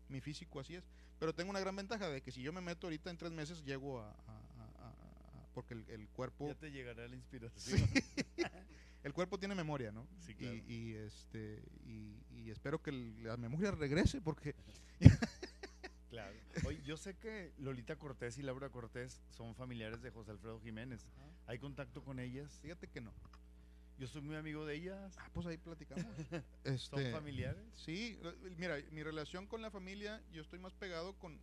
mi físico así es. Pero tengo una gran ventaja de que si yo me meto ahorita en tres meses, llego a... a- a- a- a- porque el, el cuerpo... Ya te llegará la inspiración. Sí. el cuerpo tiene memoria, ¿no? Sí, claro. y, y, este y, y espero que la memoria regrese porque Claro. Oye, yo sé que Lolita Cortés y Laura Cortés son familiares de José Alfredo Jiménez. ¿Hay contacto con ellas? fíjate que no. Yo soy muy amigo de ellas. Ah, pues ahí platicamos. ¿Son Este, familiares? Sí, mira, mi relación con la familia, yo estoy más pegado con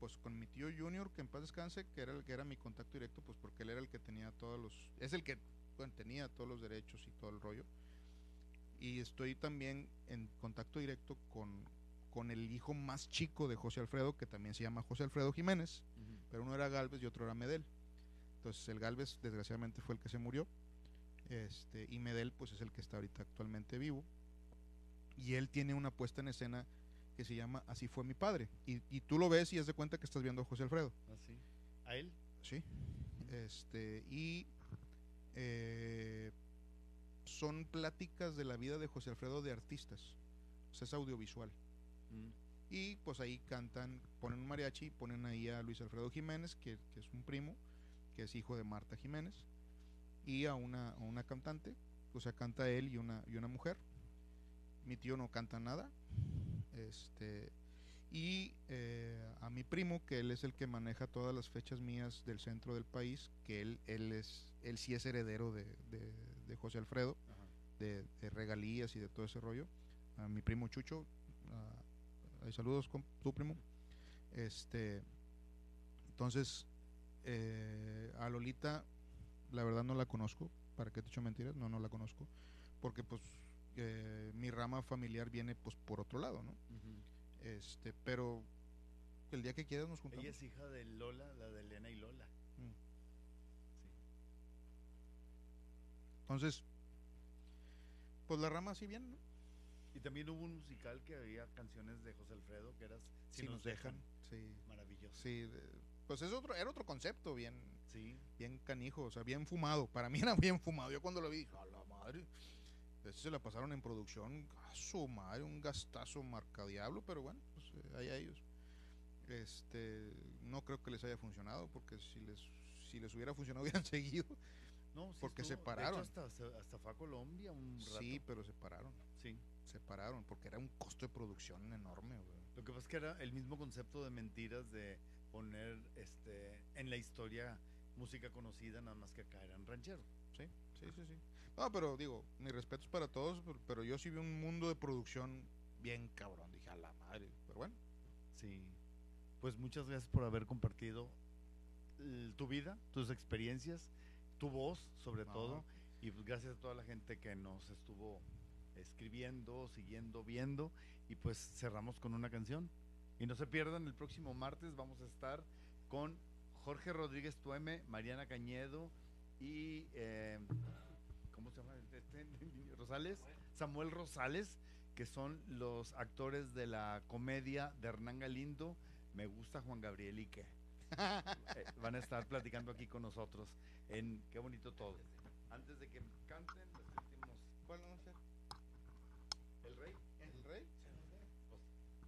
pues con mi tío Junior, que en paz descanse, que era el que era mi contacto directo, pues porque él era el que tenía todos los, es el que bueno, tenía todos los derechos y todo el rollo. Y estoy también en contacto directo con, con el hijo más chico de José Alfredo, que también se llama José Alfredo Jiménez, Ujú. pero uno era Galvez y otro era Medel. Entonces el Galvez desgraciadamente fue el que se murió. Este, y Medel pues es el que está ahorita actualmente vivo. Y él tiene una puesta en escena que se llama Así fue mi padre. Y, y tú lo ves y haz de cuenta que estás viendo a José Alfredo. ¿Así? ¿A él? Sí. Este, y eh, son pláticas de la vida de José Alfredo de artistas. O sea, es audiovisual. Mm. Y pues ahí cantan, ponen un mariachi, ponen ahí a Luis Alfredo Jiménez, que, que es un primo, que es hijo de Marta Jiménez, y a una, a una cantante, o sea, canta él y una, y una mujer. Mi tío no canta nada. Este, y eh, a mi primo, que él es el que maneja todas las fechas mías del centro del país, que él, él, es, él sí es heredero de, de- de José Alfredo de, de regalías y de todo ese rollo. A mi primo Chucho, a- saludos con tu primo. Este, entonces, eh, a Lolita, la verdad no la conozco, para que te echo mentiras, no, no la conozco, porque pues eh, mi rama familiar viene pues por otro lado, ¿no? Este, pero el día que quieras nos juntamos. Ella es hija de Lola, la de Elena y Lola. Mm. Sí. Entonces, pues la rama sí viene, ¿no? Y también hubo un musical que había canciones de José Alfredo que eras Si nos dejan, sí. Maravilloso. Sí, pues es otro, era otro concepto bien, Sí. bien canijo, o sea, bien fumado. Para mí era bien fumado. Yo cuando lo vi, dije, a la madre. Ese se la pasaron en producción, a su madre, un gastazo marca diablo, pero bueno, pues eh, ahí a ellos. Este, no creo que les haya funcionado, porque si les, si les hubiera funcionado hubieran seguido. No, sí Porque se estuvo- hecho, pararon. hasta, se- hasta fue a Colombia un rato. Sí, pero se pararon, Sí. se pararon, porque era un costo de producción enorme, güey. Lo que pasa es que era el mismo concepto de mentiras de poner este en la historia música conocida, nada más que acá eran rancheros. Sí, sí, sí, sí. No, pero digo, mis respetos para todos, pero, pero yo sí vi un mundo de producción bien cabrón. Dije, a la madre. Pero bueno, Sí. Pues muchas gracias por haber compartido tu vida, tus experiencias, tu voz sobre No. todo. Y pues gracias a toda la gente que nos estuvo escribiendo, siguiendo, viendo. Y pues cerramos con una canción. Y no se pierdan, el próximo martes vamos a estar con Jorge Rodríguez Tueme, Mariana Cañedo y... eh, ¿Cómo se llama? Este, Rosales. Samuel Rosales, que son los actores de la comedia de Hernán Galindo. Me gusta Juan Gabriel y qué. Eh, van a estar platicando aquí con nosotros en Qué bonito todo. Antes de que canten, les sentimos ¿cuál vamos a hacer? el rey. ¿El rey?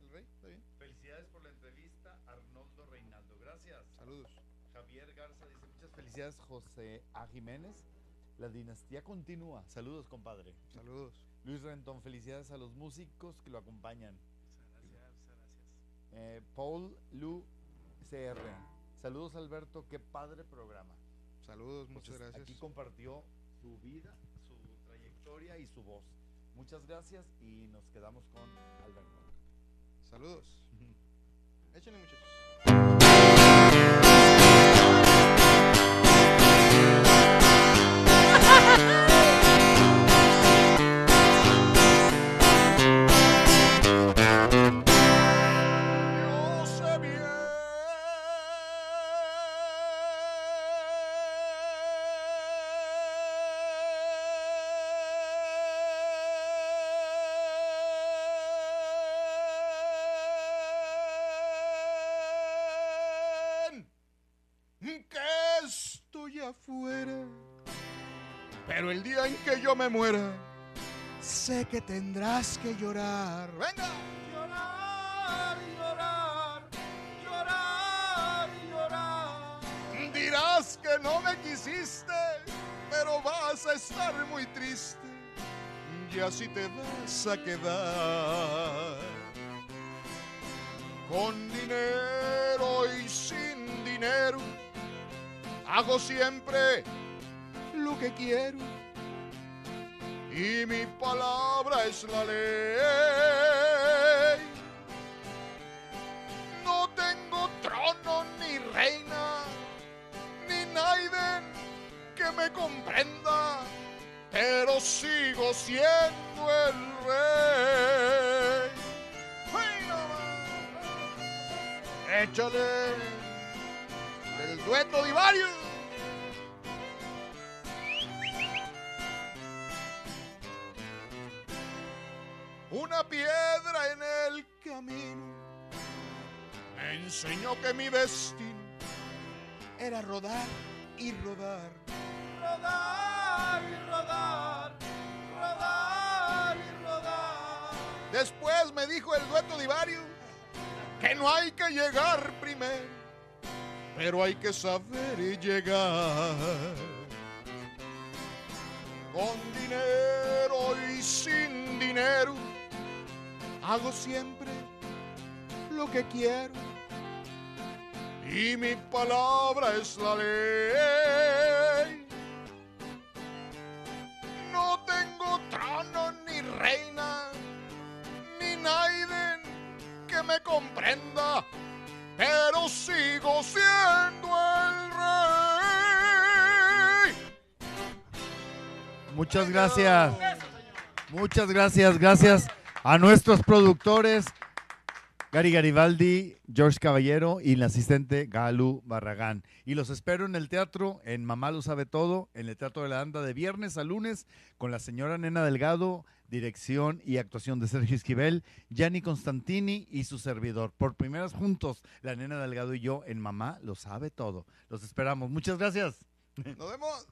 ¿El rey? ¿Está bien? Felicidades por la entrevista, Arnoldo Reinaldo. Gracias. Saludos. Felicidades, José A. Jiménez. La dinastía continúa. Saludos, compadre. Saludos. Luis Rentón, felicidades a los músicos que lo acompañan. Muchas gracias, muchas gracias. Eh, Paul Lu CR. Saludos, Alberto. Qué padre programa. Saludos, muchas Entonces, gracias. Aquí compartió su vida, su trayectoria y su voz. Muchas gracias y nos quedamos con Alberto. Saludos. Échenle, muchachos. Me muera, sé que tendrás que llorar. ¡Venga! Llorar y llorar, llorar y llorar. Dirás que no me quisiste, pero vas a estar muy triste. Y así te vas a quedar. Con dinero y sin dinero, hago siempre lo que quiero. Y mi palabra es la ley. No tengo trono ni reina, ni Naiden que me comprenda, pero sigo siendo el rey. Échale el dueto de Una piedra en el camino me enseñó que mi destino era rodar y rodar. Rodar y rodar, rodar y rodar. Después me dijo el dueto Divario que no hay que llegar primero, pero hay que saber y llegar. Con dinero y sin dinero, hago siempre lo que quiero. Y mi palabra es la ley. No tengo trono ni reina, ni Naiden que me comprenda, pero sigo siendo el rey. Muchas gracias. Muchas gracias. Gracias a nuestros productores Gary Garibaldi, George Caballero y el asistente Galu Barragán. Y los espero en el teatro, en Mamá lo sabe todo, en el Teatro de la Anda de viernes a lunes, con la señora Nena Delgado, dirección y actuación de Sergio Esquivel, Gianni Constantini y su servidor. Por primeras juntos, la Nena Delgado y yo en Mamá lo sabe todo. Los esperamos. Muchas gracias. Nos vemos.